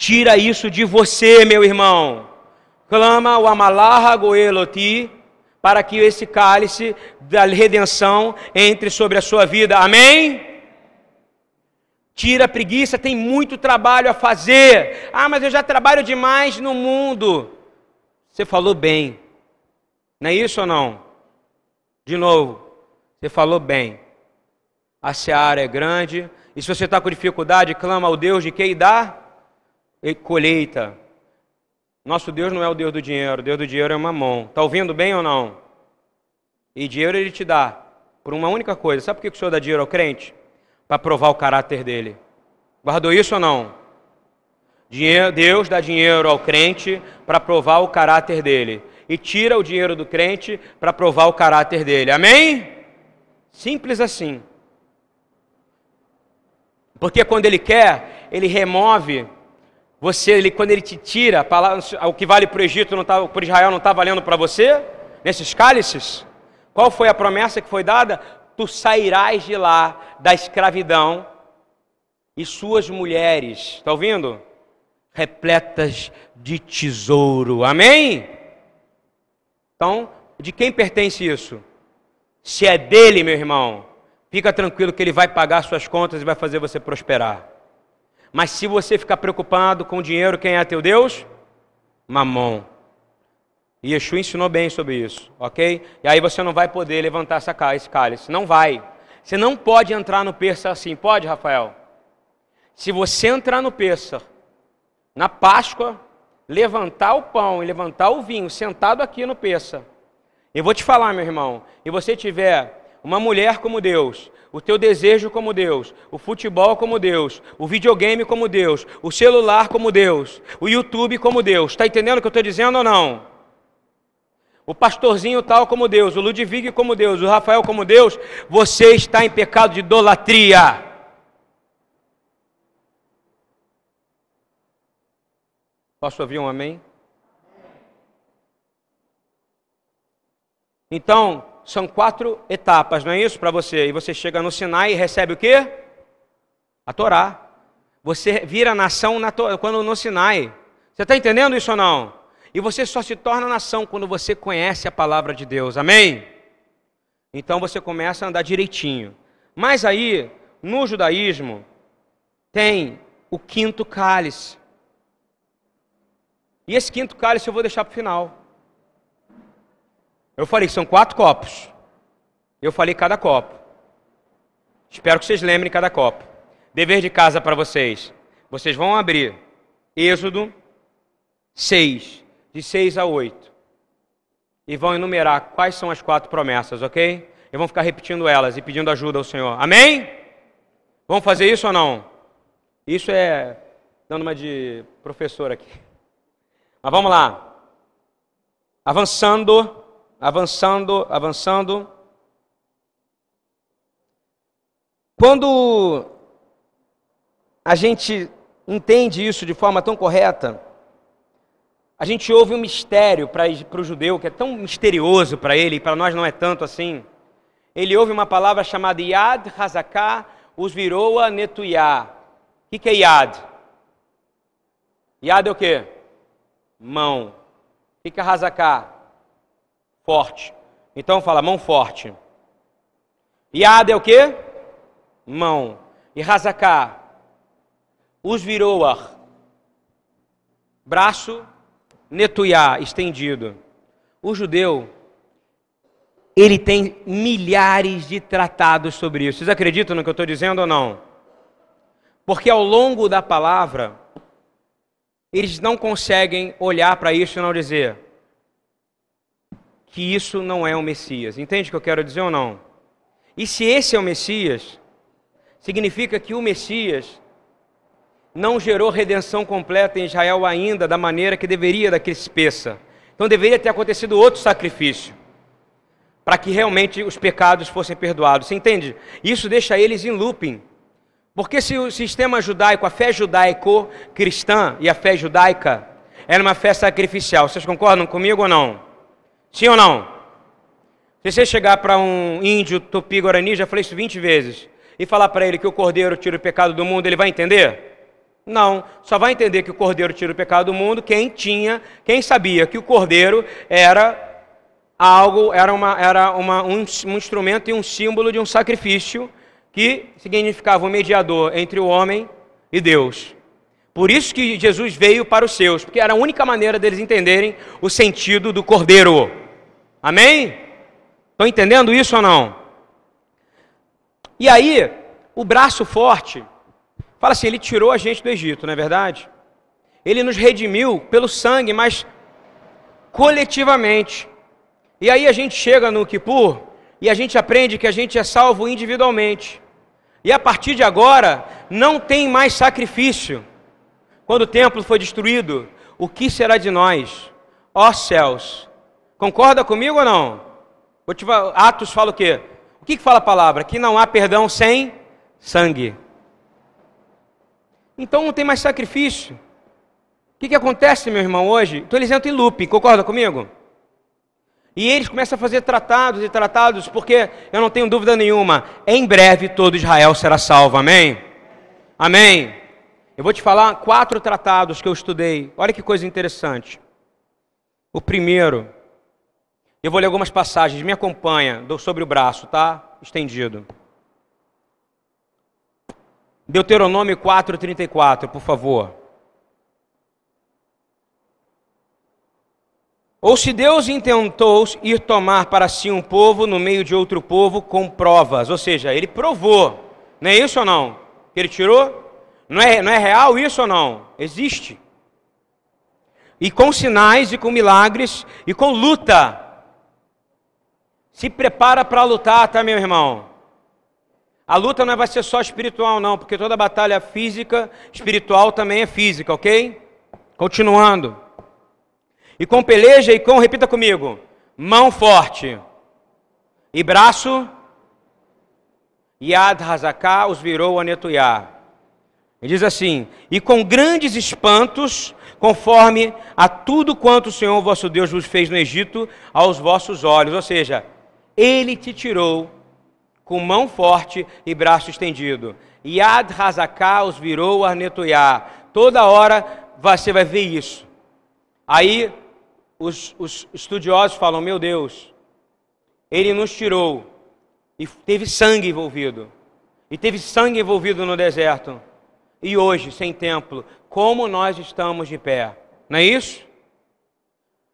Tira isso de você, meu irmão. Clama o Amalaha Goeloti para que esse cálice da redenção entre sobre a sua vida. Amém? Tira a preguiça, tem muito trabalho a fazer. Ah, mas eu já trabalho demais no mundo. Você falou bem. Não é isso ou não? De novo, você falou bem. A seara é grande. E se você está com dificuldade, clama ao Deus de quem dá? Colheita. Nosso Deus não é o Deus do dinheiro, o Deus do dinheiro é uma mão. Está ouvindo bem ou não? E dinheiro ele te dá por uma única coisa. Sabe por que o Senhor dá dinheiro ao crente? Para provar o caráter dele. Guardou isso ou não? Deus dá dinheiro ao crente para provar o caráter dele. E tira o dinheiro do crente para provar o caráter dele. Amém? Simples assim. Porque quando ele quer, ele remove você, ele, quando ele te tira, o que vale para o Egito, não tá, para Israel, não está valendo para você? Nesses cálices? Qual foi a promessa que foi dada? Tu sairás de lá da escravidão e suas mulheres, está ouvindo? Repletas de tesouro. Amém? Então, de quem pertence isso? Se é dele, meu irmão, fica tranquilo que ele vai pagar suas contas e vai fazer você prosperar. Mas se você ficar preocupado com o dinheiro, quem é teu Deus? Mamon. Yeshua ensinou bem sobre isso, ok? E aí você não vai poder levantar essa, esse cálice. Não vai. Você não pode entrar no Persa assim. Pode, Rafael? Se você entrar no Persa, na Páscoa, levantar o pão e levantar o vinho, sentado aqui no Persa, eu vou te falar, meu irmão, e você tiver uma mulher como Deus, o teu desejo como Deus, o futebol como Deus, o videogame como Deus, o celular como Deus, o YouTube como Deus. Está entendendo o que eu estou dizendo ou não? O pastorzinho tal como Deus, o Ludwig como Deus, o Rafael como Deus, você está em pecado de idolatria. Posso ouvir um amém? Então, são quatro etapas, não é isso para você? E você chega no Sinai e recebe o quê? A Torá. Você vira nação na to... quando no Sinai. Você está entendendo isso ou não? E você só se torna nação quando você conhece a palavra de Deus. Amém? Então você começa a andar direitinho. Mas aí, no judaísmo, tem o quinto cálice. E esse quinto cálice eu vou deixar para o final. Eu falei que são quatro copos. Eu falei cada copo. Espero que vocês lembrem cada copo. Dever de casa para vocês. Vocês vão abrir Êxodo 6, de 6 a 8. E vão enumerar quais são as quatro promessas, ok? E vão ficar repetindo elas e pedindo ajuda ao Senhor. Amém? Vamos fazer isso ou não? Isso é dando uma de professor aqui. Mas vamos lá. Avançando avançando, avançando. Quando a gente entende isso de forma tão correta, a gente ouve um mistério para o judeu, que é tão misterioso para ele, e para nós não é tanto assim. Ele ouve uma palavra chamada Yad Hazaká Usviroa Netuyá. O que é Yad? Yad é o quê? Mão. O que é Hazaká? Forte. Então fala mão forte. Yad é o quê? Mão. E Hazaká. Os. Braço. Netuyá, estendido. O judeu, ele tem milhares de tratados sobre isso. Vocês acreditam no que eu estou dizendo ou não? Porque ao longo da palavra, eles não conseguem olhar para isso e não dizer que isso não é o Messias. Entende o que eu quero dizer ou não? E se esse é o Messias, significa que o Messias não gerou redenção completa em Israel ainda da maneira que deveria daquele espeça. Então deveria ter acontecido outro sacrifício para que realmente os pecados fossem perdoados. Você entende? Isso deixa eles em looping. Porque se o sistema judaico, a fé judaico-cristã e a fé judaica era uma fé sacrificial, vocês concordam comigo ou não? Sim ou não? Se você chegar para um índio tupi-guarani, já falei isso 20 vezes, e falar para ele que o cordeiro tira o pecado do mundo, ele vai entender? Não, só vai entender que o cordeiro tira o pecado do mundo quem tinha, quem sabia que o cordeiro era algo, era, uma, era uma, um, um instrumento e um símbolo de um sacrifício que significava um mediador entre o homem e Deus. Por isso que Jesus veio para os seus, porque era a única maneira deles entenderem o sentido do cordeiro. Amém? Estão entendendo isso ou não? E aí, o braço forte, fala assim: ele tirou a gente do Egito, não é verdade? Ele nos redimiu pelo sangue, mas coletivamente. E aí a gente chega no Kippur e a gente aprende que a gente é salvo individualmente. E a partir de agora, não tem mais sacrifício. Quando o templo foi destruído, o que será de nós? Ó céus. Concorda comigo ou não? Atos fala o quê? O que, que fala a palavra? Que não há perdão sem sangue. Então não tem mais sacrifício. O que, que acontece, meu irmão, hoje? Então eles entram em looping, concorda comigo? E eles começam a fazer tratados e tratados, porque eu não tenho dúvida nenhuma, em breve todo Israel será salvo, amém? Amém. Eu vou te falar quatro tratados que eu estudei, olha que coisa interessante. O primeiro, eu vou ler algumas passagens, me acompanha, sobre o braço, tá? Estendido. Deuteronômio 4,34, por favor. Ou se Deus intentou ir tomar para si um povo no meio de outro povo com provas, ou seja, ele provou, não é isso ou não? Que ele tirou? Não é, não é real isso ou não? Existe. E com sinais e com milagres e com luta. Se prepara para lutar, tá, meu irmão? A luta não vai ser só espiritual, não, porque toda batalha física, espiritual também é física, ok? Continuando. E com peleja e com, repita comigo, mão forte. E braço, Yad Hazaká os virou a Netuyá. Ele diz assim: E com grandes espantos, conforme a tudo quanto o Senhor vosso Deus vos fez no Egito, aos vossos olhos. Ou seja, ele te tirou com mão forte e braço estendido. Yad Hazaká os virou a Netuyá. Toda hora você vai ver isso. Aí os, os estudiosos falam: meu Deus, ele nos tirou e teve sangue envolvido, e teve sangue envolvido no deserto. E hoje, sem templo, como nós estamos de pé? Não é isso?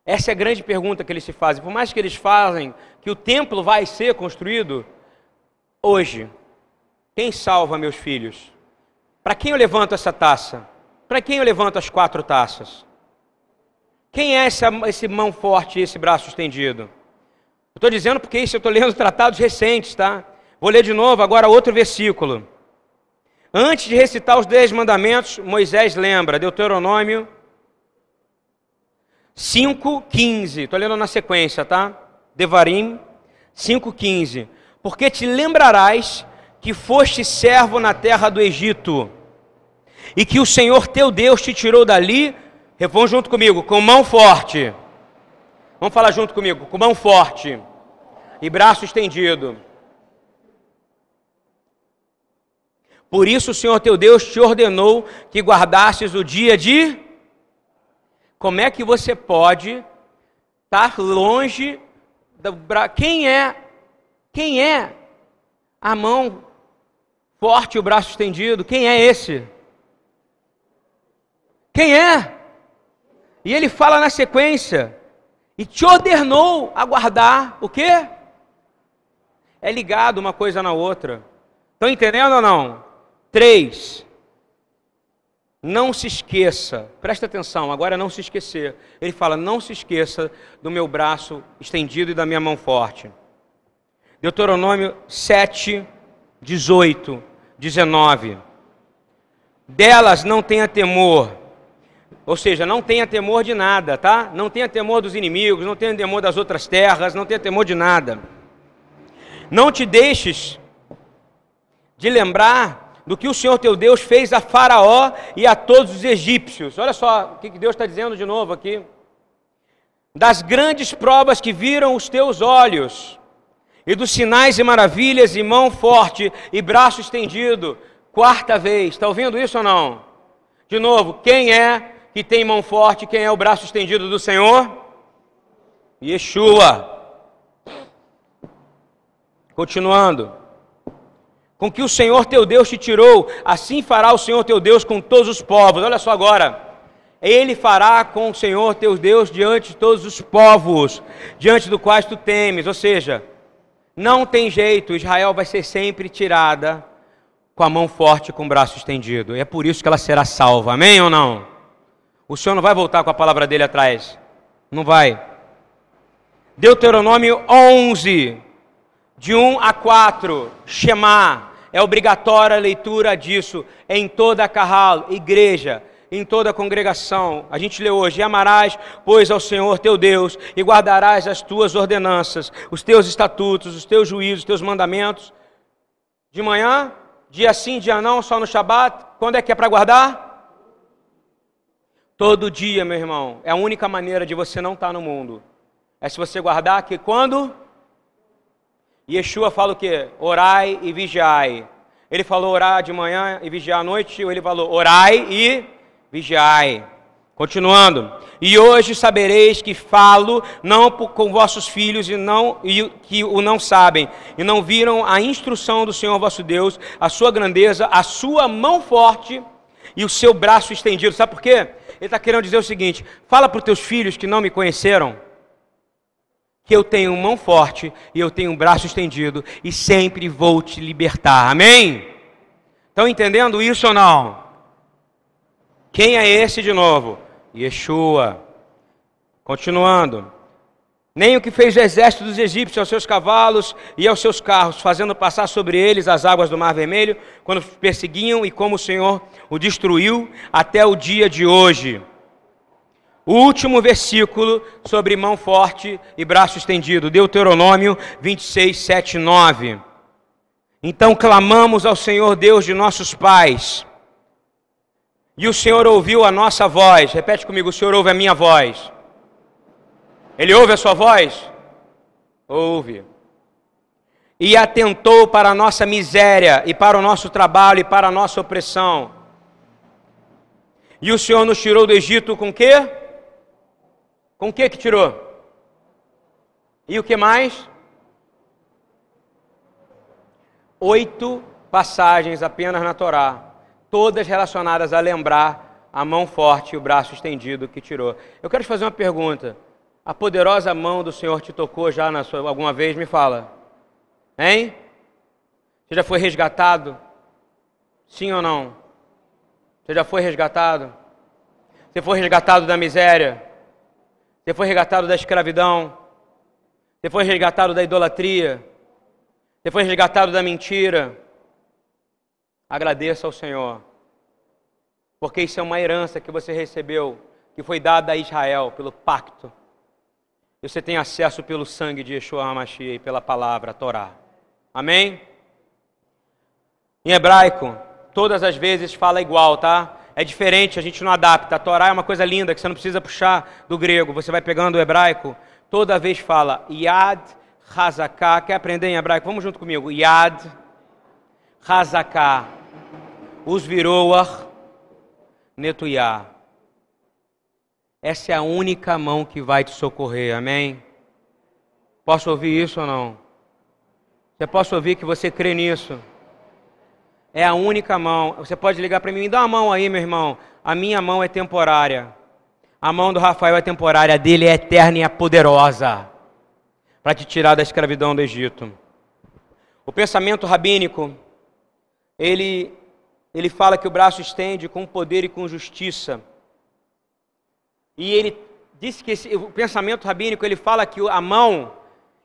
Essa é a grande pergunta que eles se fazem. Por mais que eles fazem que o templo vai ser construído, hoje, quem salva meus filhos? Para quem eu levanto essa taça? Para quem eu levanto as quatro taças? Quem é essa, esse mão forte esse braço estendido? Estou dizendo porque isso eu estou lendo *laughs* tratados recentes, tá? Vou ler de novo agora outro versículo. Antes de recitar os dez mandamentos, Moisés lembra, Deuteronômio 5,15. Estou lendo na sequência, tá? Devarim 5,15. Porque te lembrarás que foste servo na terra do Egito, e que o Senhor teu Deus te tirou dali Vão junto comigo, com mão forte. Vamos falar junto comigo, com mão forte e braço estendido. Por isso o Senhor teu Deus te ordenou que guardasses o dia de. Como é que você pode estar longe quem é quem é a mão forte o braço estendido? Quem é esse? Quem é? E ele fala na sequência: e te ordenou a guardar o quê? É ligado uma coisa na outra. Estão entendendo ou não? Três. Não se esqueça, presta atenção, agora é não se esquecer. Ele fala: não se esqueça do meu braço estendido e da minha mão forte. Deuteronômio 7, 18, 19. Delas não tenha temor ou seja, não tenha temor de nada, tá? Não tenha temor dos inimigos, não tenha temor das outras terras, não tenha temor de nada. Não te deixes de lembrar do que o Senhor teu Deus fez a Faraó e a todos os egípcios. Olha só o que Deus está dizendo de novo aqui. Das grandes provas que viram os teus olhos, e dos sinais e maravilhas, e mão forte e braço estendido. Quarta vez, está ouvindo isso ou não? De novo, quem é que tem mão forte, quem é o braço estendido do Senhor? Yeshua. Continuando. Com que o Senhor teu Deus te tirou, assim fará o Senhor teu Deus com todos os povos. Olha só agora. Ele fará com o Senhor teu Deus diante de todos os povos, diante do quais tu temes. Ou seja, não tem jeito, Israel vai ser sempre tirada com a mão forte, com o braço estendido. E é por isso que ela será salva. Amém ou não? O Senhor não vai voltar com a palavra dele atrás. Não vai. Deuteronômio 11, de 1 a 4. Shema. É obrigatória a leitura disso em toda a carral, igreja, em toda a congregação. A gente lê hoje: amarás, pois, ao Senhor teu Deus, e guardarás as tuas ordenanças, os teus estatutos, os teus juízos, os teus mandamentos. De manhã, dia sim, dia não, só no Shabat. Quando é que é para guardar? Todo dia, meu irmão, é a única maneira de você não estar tá no mundo. É se você guardar que quando Yeshua fala o quê? Orai e vigiai. Ele falou orar de manhã e vigiar à noite, ou ele falou orai e vigiai. Continuando. E hoje sabereis que falo não com vossos filhos e não e que o não sabem e não viram a instrução do Senhor vosso Deus, a sua grandeza, a sua mão forte e o seu braço estendido. Sabe por quê? Ele está querendo dizer o seguinte: fala para os teus filhos que não me conheceram que eu tenho mão forte e eu tenho um braço estendido e sempre vou te libertar. Amém? Estão entendendo isso ou não? Quem é esse de novo? Yeshua. Continuando nem o que fez o exército dos egípcios aos seus cavalos e aos seus carros, fazendo passar sobre eles as águas do Mar Vermelho, quando perseguiam, e como o Senhor o destruiu até o dia de hoje. O último versículo sobre mão forte e braço estendido, Deuteronômio 26, 7 9. Então clamamos ao Senhor Deus de nossos pais, e o Senhor ouviu a nossa voz. Repete comigo: o Senhor ouve a minha voz ele ouve a sua voz? Ouve. E atentou para a nossa miséria, e para o nosso trabalho, e para a nossa opressão. E o Senhor nos tirou do Egito com quê? Com que que tirou? E o que mais? Oito passagens apenas na Torá, todas relacionadas a lembrar a mão forte e o braço estendido que tirou. Eu quero te fazer uma pergunta. A poderosa mão do Senhor te tocou já na sua, alguma vez? Me fala. Hein? Você já foi resgatado? Sim ou não? Você já foi resgatado? Você foi resgatado da miséria? Você foi resgatado da escravidão? Você foi resgatado da idolatria? Você foi resgatado da mentira? Agradeça ao Senhor, porque isso é uma herança que você recebeu, que foi dada a Israel pelo pacto você tem acesso pelo sangue de Yeshua HaMashiach e pela palavra, a Torá. Amém? Em hebraico, todas as vezes fala igual, tá? É diferente, a gente não adapta. A Torá é uma coisa linda que você não precisa puxar do grego. Você vai pegando o hebraico, toda vez fala Yad Hazaká. Quer aprender em hebraico? Vamos junto comigo. Yad Hazaká. Os viroar netuyah. Essa é a única mão que vai te socorrer, amém? Posso ouvir isso ou não? Você posso ouvir que você crê nisso? É a única mão. Você pode ligar para mim, me dá uma mão aí, meu irmão. A minha mão é temporária. A mão do Rafael é temporária, a dele é eterna e é poderosa para te tirar da escravidão do Egito. O pensamento rabínico, ele, ele fala que o braço estende com poder e com justiça. E ele diz que esse, o pensamento rabínico, ele fala que a mão,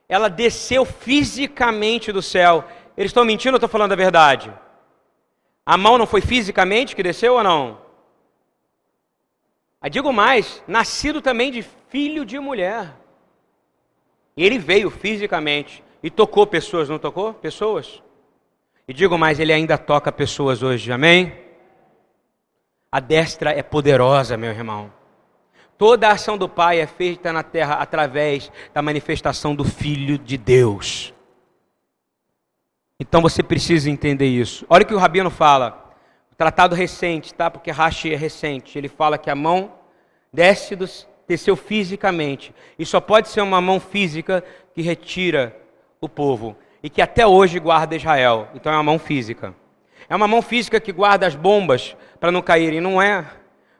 ela desceu fisicamente do céu. Eles estão mentindo ou estão falando a verdade? A mão não foi fisicamente que desceu ou não? Aí digo mais, nascido também de filho de mulher. E ele veio fisicamente e tocou pessoas, não tocou? Pessoas. E digo mais, ele ainda toca pessoas hoje, amém? A destra é poderosa, meu irmão. Toda a ação do Pai é feita na terra através da manifestação do Filho de Deus. Então você precisa entender isso. Olha o que o Rabino fala. Tratado recente, tá? Porque Rashi é recente. Ele fala que a mão desce do, desceu fisicamente. E só pode ser uma mão física que retira o povo. E que até hoje guarda Israel. Então é uma mão física. É uma mão física que guarda as bombas para não caírem. Não é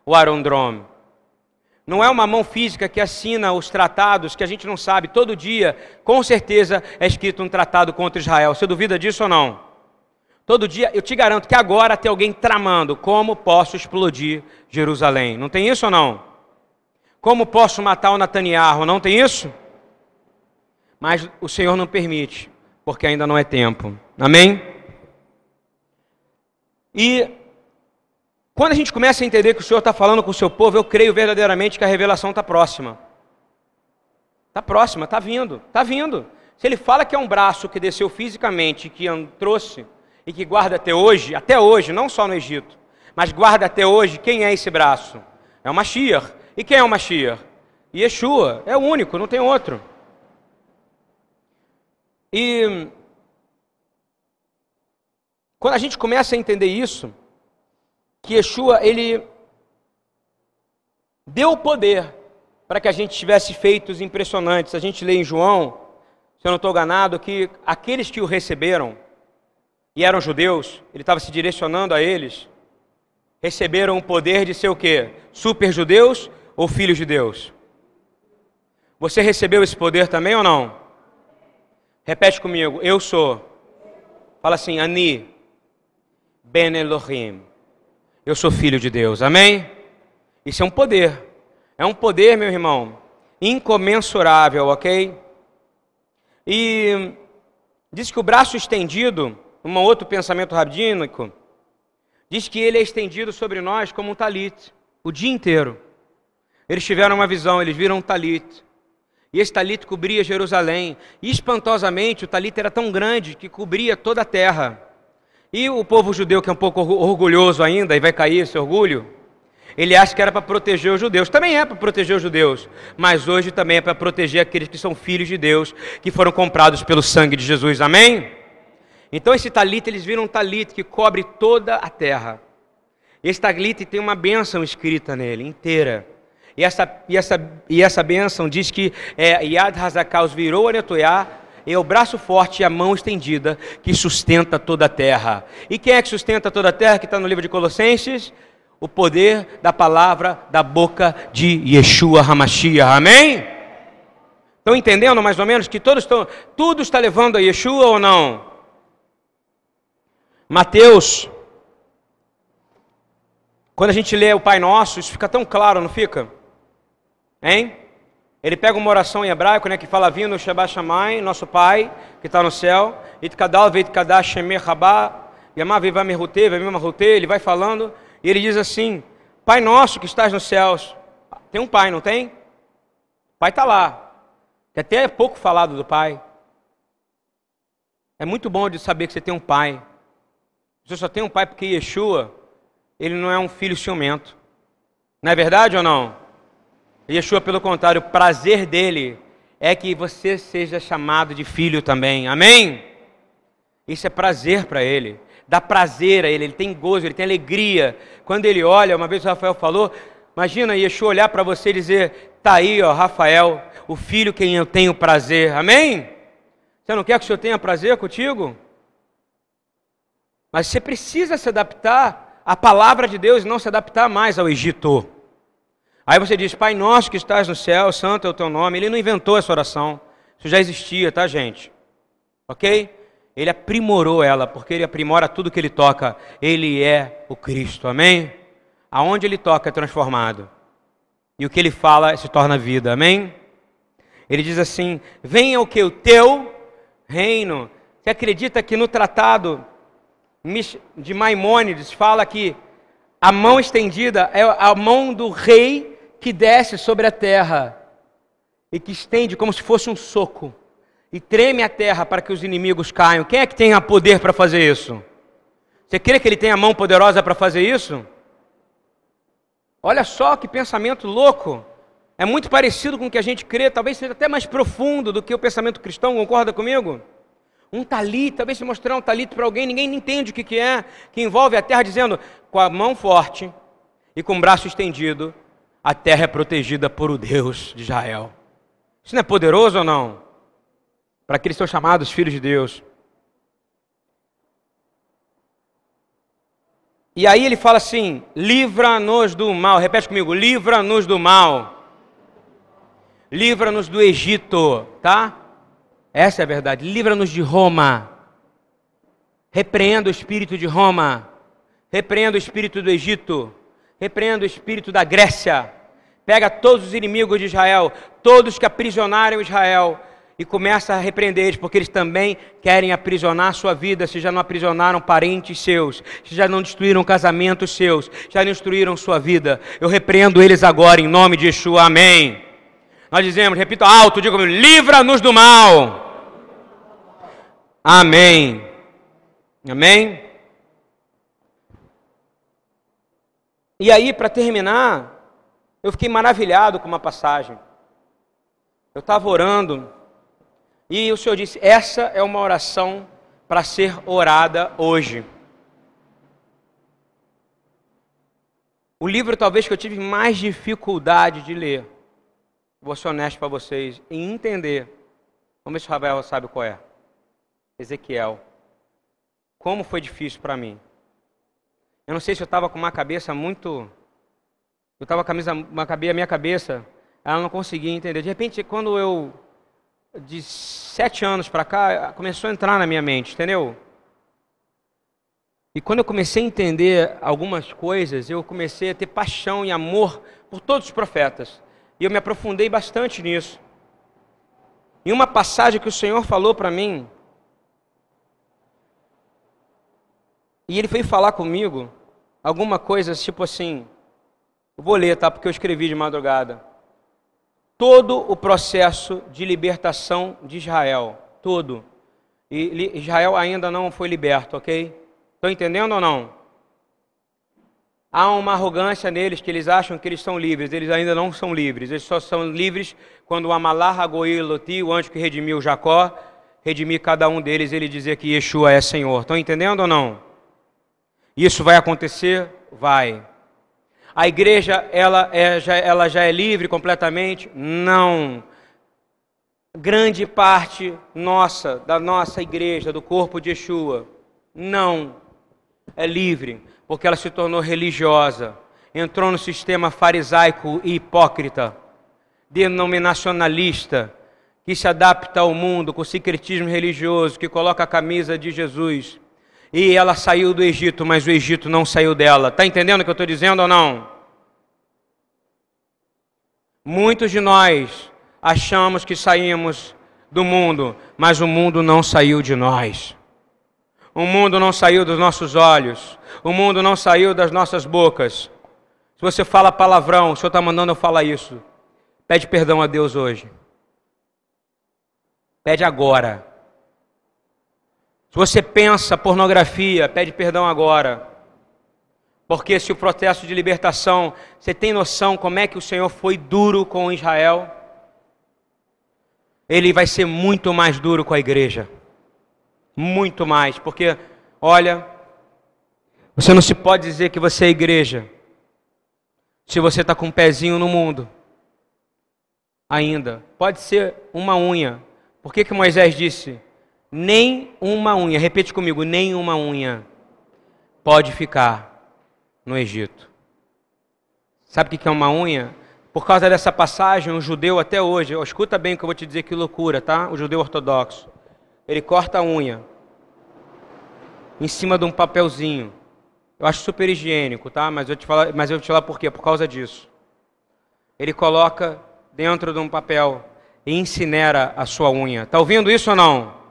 o Arondrome. Não é uma mão física que assina os tratados que a gente não sabe. Todo dia, com certeza, é escrito um tratado contra Israel. Você duvida disso ou não? Todo dia, eu te garanto que agora tem alguém tramando como posso explodir Jerusalém. Não tem isso ou não? Como posso matar o Netanyahu? Não tem isso? Mas o Senhor não permite, porque ainda não é tempo. Amém? E quando a gente começa a entender que o Senhor está falando com o seu povo, eu creio verdadeiramente que a revelação está próxima. Está próxima, está vindo, está vindo. Se ele fala que é um braço que desceu fisicamente, que trouxe e que guarda até hoje, até hoje, não só no Egito, mas guarda até hoje, quem é esse braço? É o Mashiach. E quem é o Mashiach? Yeshua, é o único, não tem outro. E quando a gente começa a entender isso, que Yeshua, ele deu o poder para que a gente tivesse feitos impressionantes. A gente lê em João, se eu não estou enganado, que aqueles que o receberam, e eram judeus, ele estava se direcionando a eles, receberam o poder de ser o quê? Super judeus ou filhos de Deus? Você recebeu esse poder também ou não? Repete comigo, eu sou. Fala assim, Ani Ben Elohim. Eu sou filho de Deus, amém? Isso é um poder. É um poder, meu irmão, incomensurável, ok? E diz que o braço estendido um outro pensamento rabínico, diz que ele é estendido sobre nós como um talit, o dia inteiro. Eles tiveram uma visão, eles viram um talit. E esse talit cobria Jerusalém. E espantosamente, o talit era tão grande que cobria toda a terra. E o povo judeu, que é um pouco orgulhoso ainda, e vai cair esse orgulho, ele acha que era para proteger os judeus. Também é para proteger os judeus, mas hoje também é para proteger aqueles que são filhos de Deus, que foram comprados pelo sangue de Jesus. Amém? Então esse talit, eles viram um talit que cobre toda a terra. Esse talit tem uma bênção escrita nele, inteira. E essa, e essa, e essa bênção diz que é, Yad Hazakaus virou a É o braço forte e a mão estendida que sustenta toda a terra. E quem é que sustenta toda a terra, que está no livro de Colossenses? O poder da palavra da boca de Yeshua Hamashiach. Amém? Estão entendendo mais ou menos que todos estão, tudo está levando a Yeshua ou não? Mateus, quando a gente lê o Pai Nosso, isso fica tão claro, não fica? Hein? Ele pega uma oração em hebraico, né, que fala vindo Shabbat Shammai, nosso Pai, que está no céu, Itkadal Merute, ele vai falando, e ele diz assim, Pai Nosso que estás nos céus, tem um Pai, não tem? O Pai está lá, que até é pouco falado do Pai. É muito bom de saber que você tem um Pai. Você só tem um pai porque Yeshua, ele não é um filho ciumento. Não é verdade ou não? Yeshua, pelo contrário, o prazer dele é que você seja chamado de filho também. Amém? Isso é prazer para ele. Dá prazer a ele, ele tem gozo, ele tem alegria. Quando ele olha, uma vez o Rafael falou, Imagina Yeshua olhar para você e dizer: Está aí, ó, Rafael, o filho quem eu tenho prazer. Amém? Você não quer que o Senhor tenha prazer contigo? Mas você precisa se adaptar à palavra de Deus e não se adaptar mais ao Egito. Aí você diz, Pai nosso que estás no céu, santo é o teu nome. Ele não inventou essa oração. Isso já existia, tá, gente? Ok? Ele aprimorou ela, porque ele aprimora tudo que ele toca. Ele é o Cristo, amém? Aonde ele toca é transformado. E o que ele fala se torna vida, amém? Ele diz assim: Venha o que? O teu reino. Você acredita que no tratado de Maimônides fala que a mão estendida é a mão do rei que desce sobre a terra e que estende como se fosse um soco e treme a terra para que os inimigos caiam. Quem é que tem a poder para fazer isso? Você crê que ele tem a mão poderosa para fazer isso? Olha só que pensamento louco. É muito parecido com o que a gente crê, talvez seja até mais profundo do que o pensamento cristão, concorda comigo? Um talito, talvez se mostrar um talito para alguém, ninguém entende o que, que é, que envolve a terra dizendo, com a mão forte e com o braço estendido, a terra é protegida por o Deus de Israel. Isso não é poderoso ou não? Para aqueles que são chamados filhos de Deus. E aí ele fala assim: livra-nos do mal. Repete comigo: livra-nos do mal. Livra-nos do Egito, tá? Essa é a verdade. Livra-nos de Roma. Repreenda o espírito de Roma. Repreenda o espírito do Egito. Repreenda o espírito da Grécia. Pega todos os inimigos de Israel, todos que aprisionaram Israel, e começa a repreender eles, porque eles também querem aprisionar a sua vida, se já não aprisionaram parentes seus, se já não destruíram casamentos seus, já não destruíram sua vida. Eu repreendo eles agora em nome de Yeshua. Amém. Nós dizemos, repito alto, comigo, livra-nos do mal. Amém. Amém. E aí, para terminar, eu fiquei maravilhado com uma passagem. Eu estava orando e o Senhor disse: essa é uma oração para ser orada hoje. O livro talvez que eu tive mais dificuldade de ler vou ser honesto para vocês, em entender. Vamos ver se o Rafael sabe qual é. Ezequiel. Como foi difícil para mim. Eu não sei se eu estava com uma cabeça muito. Eu estava com a minha cabeça, ela não conseguia entender. De repente, quando eu. De sete anos para cá, começou a entrar na minha mente, entendeu? E quando eu comecei a entender algumas coisas, eu comecei a ter paixão e amor por todos os profetas. E eu me aprofundei bastante nisso. Em uma passagem que o Senhor falou para mim, e ele veio falar comigo alguma coisa tipo assim, vou ler, tá? Porque eu escrevi de madrugada. Todo o processo de libertação de Israel, todo. E Israel ainda não foi liberto, ok? Estão entendendo ou não? Há uma arrogância neles que eles acham que eles são livres, eles ainda não são livres. Eles só são livres quando o Amalar Hagoiloti, o anjo que redimiu Jacó, redimir cada um deles, ele dizer que Yeshua é Senhor. Estão entendendo ou não? Isso vai acontecer? Vai. A igreja, ela, é, já, ela já é livre completamente? Não. Grande parte nossa, da nossa igreja, do corpo de Yeshua, não é livre porque ela se tornou religiosa, entrou no sistema farisaico e hipócrita, denominacionalista, que se adapta ao mundo com o secretismo religioso, que coloca a camisa de Jesus. E ela saiu do Egito, mas o Egito não saiu dela. Está entendendo o que eu estou dizendo ou não? Muitos de nós achamos que saímos do mundo, mas o mundo não saiu de nós. O mundo não saiu dos nossos olhos. O mundo não saiu das nossas bocas. Se você fala palavrão, o Senhor está mandando eu falar isso. Pede perdão a Deus hoje. Pede agora. Se você pensa pornografia, pede perdão agora. Porque se o processo de libertação, você tem noção como é que o Senhor foi duro com Israel? Ele vai ser muito mais duro com a igreja. Muito mais, porque, olha, você não se pode dizer que você é igreja Se você está com um pezinho no mundo, ainda, pode ser uma unha. Por que, que Moisés disse? Nem uma unha, repete comigo, nem uma unha pode ficar no Egito. Sabe o que é uma unha? Por causa dessa passagem, um judeu até hoje, escuta bem o que eu vou te dizer, que loucura, tá? O judeu ortodoxo. Ele corta a unha em cima de um papelzinho. Eu acho super higiênico, tá? Mas eu te falar, mas eu te falar por quê? Por causa disso. Ele coloca dentro de um papel e incinera a sua unha. Tá ouvindo isso ou não?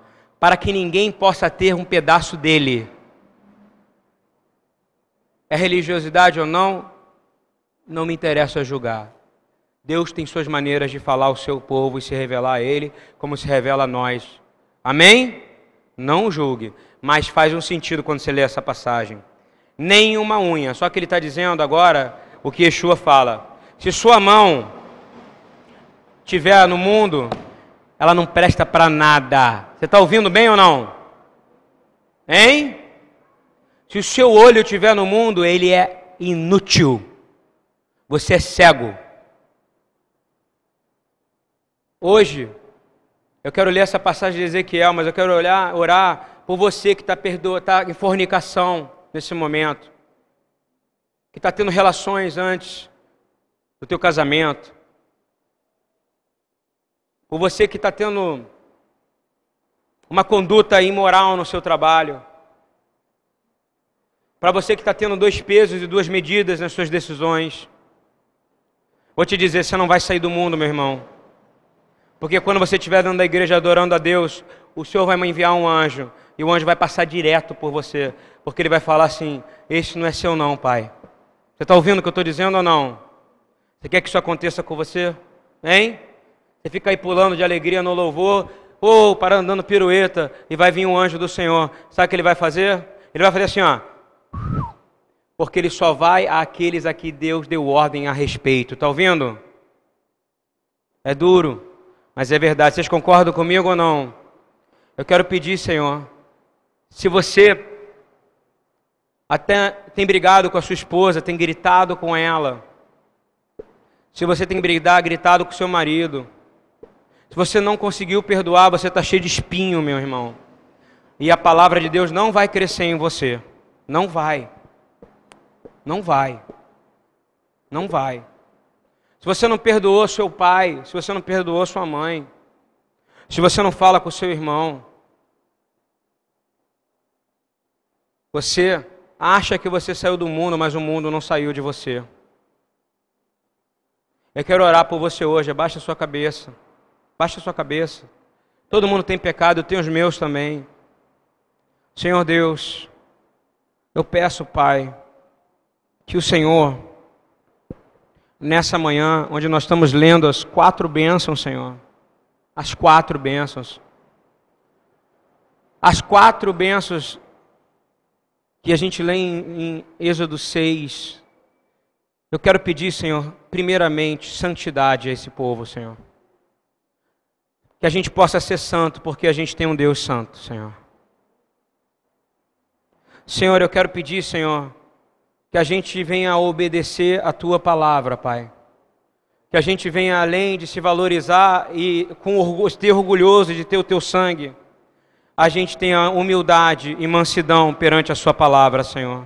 Para que ninguém possa ter um pedaço dele. É religiosidade ou não? Não me interessa julgar. Deus tem suas maneiras de falar ao seu povo e se revelar a ele, como se revela a nós. Amém? Não julgue, mas faz um sentido quando você lê essa passagem nem uma unha. Só que ele está dizendo agora o que Yeshua fala. Se sua mão tiver no mundo, ela não presta para nada. Você está ouvindo bem ou não? Hein? Se o seu olho estiver no mundo, ele é inútil. Você é cego. Hoje, eu quero ler essa passagem de Ezequiel, mas eu quero olhar, orar por você que está tá em fornicação nesse momento, que está tendo relações antes do teu casamento, ou você que está tendo uma conduta imoral no seu trabalho, para você que está tendo dois pesos e duas medidas nas suas decisões, vou te dizer, você não vai sair do mundo, meu irmão. Porque quando você estiver dentro da igreja adorando a Deus, o Senhor vai me enviar um anjo e o anjo vai passar direto por você, porque ele vai falar assim: Este não é seu, não, pai. Você está ouvindo o que eu estou dizendo ou não? Você quer que isso aconteça com você? Hein? Você fica aí pulando de alegria no louvor, ou parando dando pirueta, e vai vir um anjo do Senhor. Sabe o que ele vai fazer? Ele vai fazer assim, ó. Porque ele só vai àqueles a que Deus deu ordem a respeito. Está ouvindo? É duro, mas é verdade. Vocês concordam comigo ou não? Eu quero pedir, Senhor, se você até tem brigado com a sua esposa, tem gritado com ela, se você tem brigado, gritado com seu marido, se você não conseguiu perdoar, você está cheio de espinho, meu irmão. E a palavra de Deus não vai crescer em você. Não vai. Não vai. Não vai. Se você não perdoou seu pai, se você não perdoou sua mãe, se você não fala com seu irmão, Você acha que você saiu do mundo, mas o mundo não saiu de você. Eu quero orar por você hoje. Abaixa sua cabeça. Baixa a sua cabeça. Todo mundo tem pecado, eu tenho os meus também. Senhor Deus, eu peço, Pai, que o Senhor, nessa manhã, onde nós estamos lendo as quatro bênçãos, Senhor, as quatro bênçãos, as quatro bênçãos que a gente lê em, em Êxodo 6. Eu quero pedir, Senhor, primeiramente, santidade a esse povo, Senhor. Que a gente possa ser santo, porque a gente tem um Deus santo, Senhor. Senhor, eu quero pedir, Senhor, que a gente venha a obedecer a tua palavra, Pai. Que a gente venha além de se valorizar e com orgulho, ter orgulhoso de ter o teu sangue a gente tenha humildade e mansidão perante a Sua palavra, Senhor.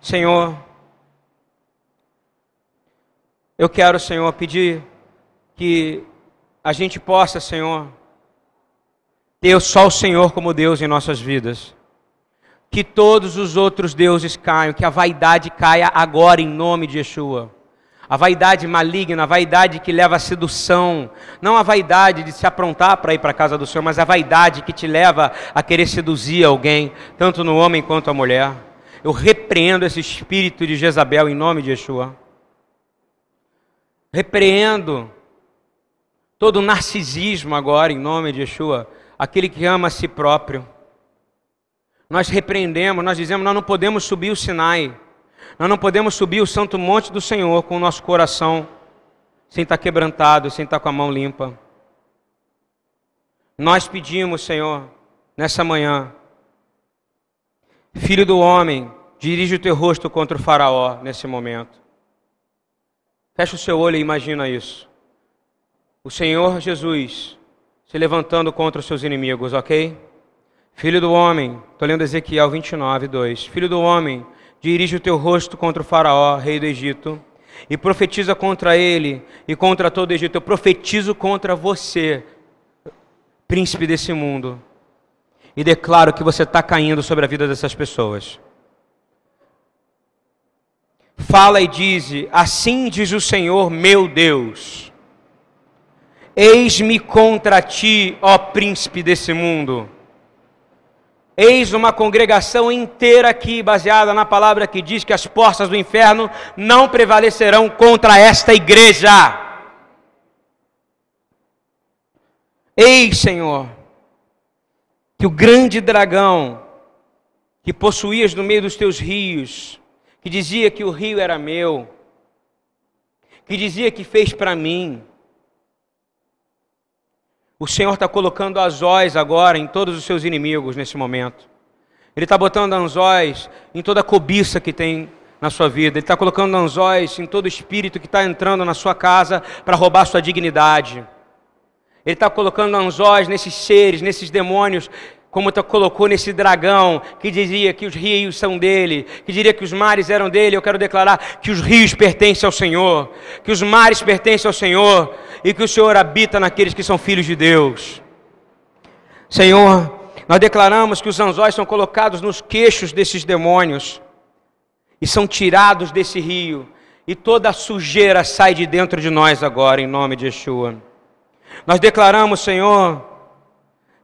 Senhor, eu quero, Senhor, pedir que a gente possa, Senhor, ter só o Senhor como Deus em nossas vidas. Que todos os outros deuses caiam, que a vaidade caia agora em nome de Yeshua a vaidade maligna, a vaidade que leva à sedução, não a vaidade de se aprontar para ir para a casa do Senhor, mas a vaidade que te leva a querer seduzir alguém, tanto no homem quanto a mulher. Eu repreendo esse espírito de Jezabel em nome de Yeshua. Repreendo todo narcisismo agora em nome de Yeshua, aquele que ama a si próprio. Nós repreendemos, nós dizemos, nós não podemos subir o Sinai. Nós não podemos subir o santo monte do Senhor com o nosso coração sem estar quebrantado, sem estar com a mão limpa. Nós pedimos, Senhor, nessa manhã, Filho do homem, dirige o teu rosto contra o Faraó nesse momento. Fecha o seu olho e imagina isso. O Senhor Jesus se levantando contra os seus inimigos, ok? Filho do homem, estou lendo Ezequiel 29, 2. Filho do homem, dirige o teu rosto contra o Faraó, rei do Egito, e profetiza contra ele e contra todo o Egito. Eu profetizo contra você, príncipe desse mundo, e declaro que você está caindo sobre a vida dessas pessoas. Fala e diz: Assim diz o Senhor meu Deus. Eis-me contra ti, ó príncipe desse mundo. Eis uma congregação inteira aqui, baseada na palavra que diz que as portas do inferno não prevalecerão contra esta igreja. Eis, Senhor, que o grande dragão que possuías no meio dos teus rios, que dizia que o rio era meu, que dizia que fez para mim. O Senhor está colocando azóis agora em todos os seus inimigos nesse momento. Ele está botando anzóis em toda a cobiça que tem na sua vida. Ele está colocando anzóis em todo espírito que está entrando na sua casa para roubar sua dignidade. Ele está colocando anzóis nesses seres, nesses demônios como tu colocou nesse dragão que dizia que os rios são dele, que diria que os mares eram dele, eu quero declarar que os rios pertencem ao Senhor, que os mares pertencem ao Senhor e que o Senhor habita naqueles que são filhos de Deus. Senhor, nós declaramos que os anzóis são colocados nos queixos desses demônios e são tirados desse rio, e toda a sujeira sai de dentro de nós agora, em nome de Yeshua. Nós declaramos, Senhor,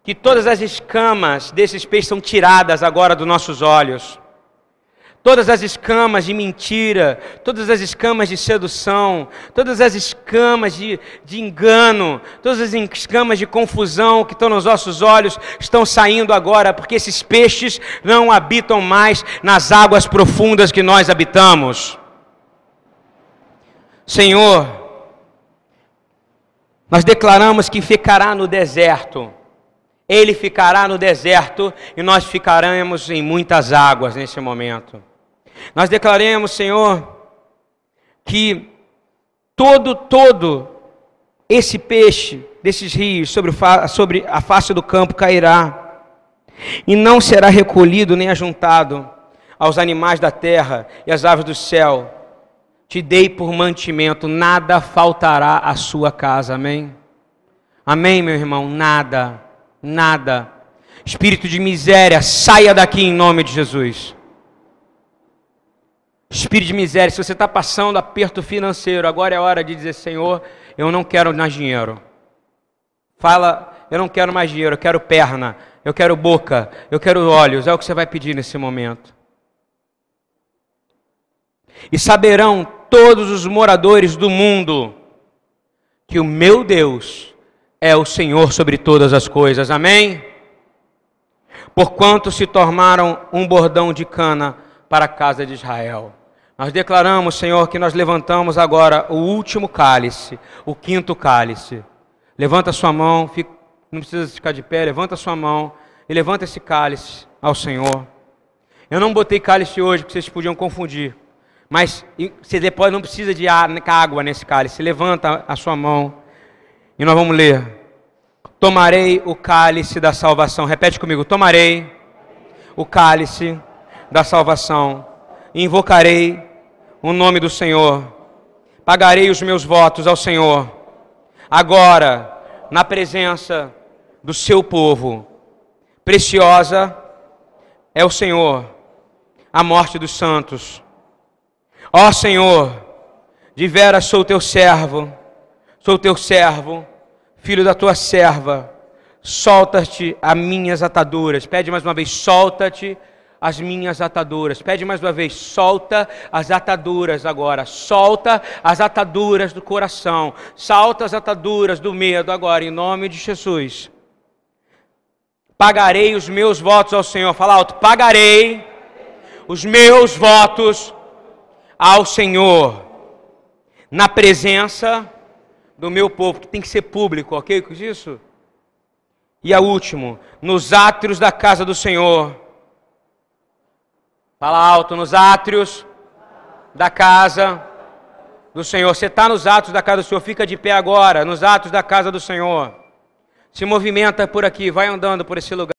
que todas as escamas desses peixes são tiradas agora dos nossos olhos. Todas as escamas de mentira, todas as escamas de sedução, todas as escamas de, de engano, todas as escamas de confusão que estão nos nossos olhos estão saindo agora, porque esses peixes não habitam mais nas águas profundas que nós habitamos. Senhor, nós declaramos que ficará no deserto ele ficará no deserto e nós ficaremos em muitas águas nesse momento. Nós declaremos, Senhor, que todo, todo esse peixe desses rios sobre, sobre a face do campo cairá e não será recolhido nem ajuntado aos animais da terra e às aves do céu. Te dei por mantimento, nada faltará à sua casa. Amém? Amém, meu irmão? Nada nada. Espírito de miséria, saia daqui em nome de Jesus. Espírito de miséria, se você está passando aperto financeiro, agora é hora de dizer: Senhor, eu não quero mais dinheiro. Fala, eu não quero mais dinheiro, eu quero perna, eu quero boca, eu quero olhos. É o que você vai pedir nesse momento. E saberão todos os moradores do mundo que o meu Deus é o Senhor sobre todas as coisas. Amém? Porquanto se tornaram um bordão de cana para a casa de Israel. Nós declaramos, Senhor, que nós levantamos agora o último cálice, o quinto cálice. Levanta sua mão, fica, não precisa ficar de pé, levanta sua mão e levanta esse cálice ao Senhor. Eu não botei cálice hoje porque vocês podiam confundir. Mas você depois não precisa de água nesse cálice. Levanta a sua mão e nós vamos ler. Tomarei o cálice da salvação. Repete comigo: tomarei o cálice da salvação. Invocarei o nome do Senhor. Pagarei os meus votos ao Senhor. Agora, na presença do seu povo. Preciosa é o Senhor, a morte dos santos. Ó Senhor, de veras sou teu servo Sou teu servo, filho da tua serva. Solta-te as minhas ataduras. Pede mais uma vez, solta-te as minhas ataduras. Pede mais uma vez, solta as ataduras agora. Solta as ataduras do coração. Solta as ataduras do medo agora, em nome de Jesus. Pagarei os meus votos ao Senhor. Fala alto, pagarei os meus votos ao Senhor. Na presença do meu povo, que tem que ser público, ok com isso? E a último, nos átrios da casa do Senhor. Fala alto, nos átrios da casa do Senhor. Você está nos atos da casa do Senhor, fica de pé agora, nos atos da casa do Senhor. Se movimenta por aqui, vai andando por esse lugar.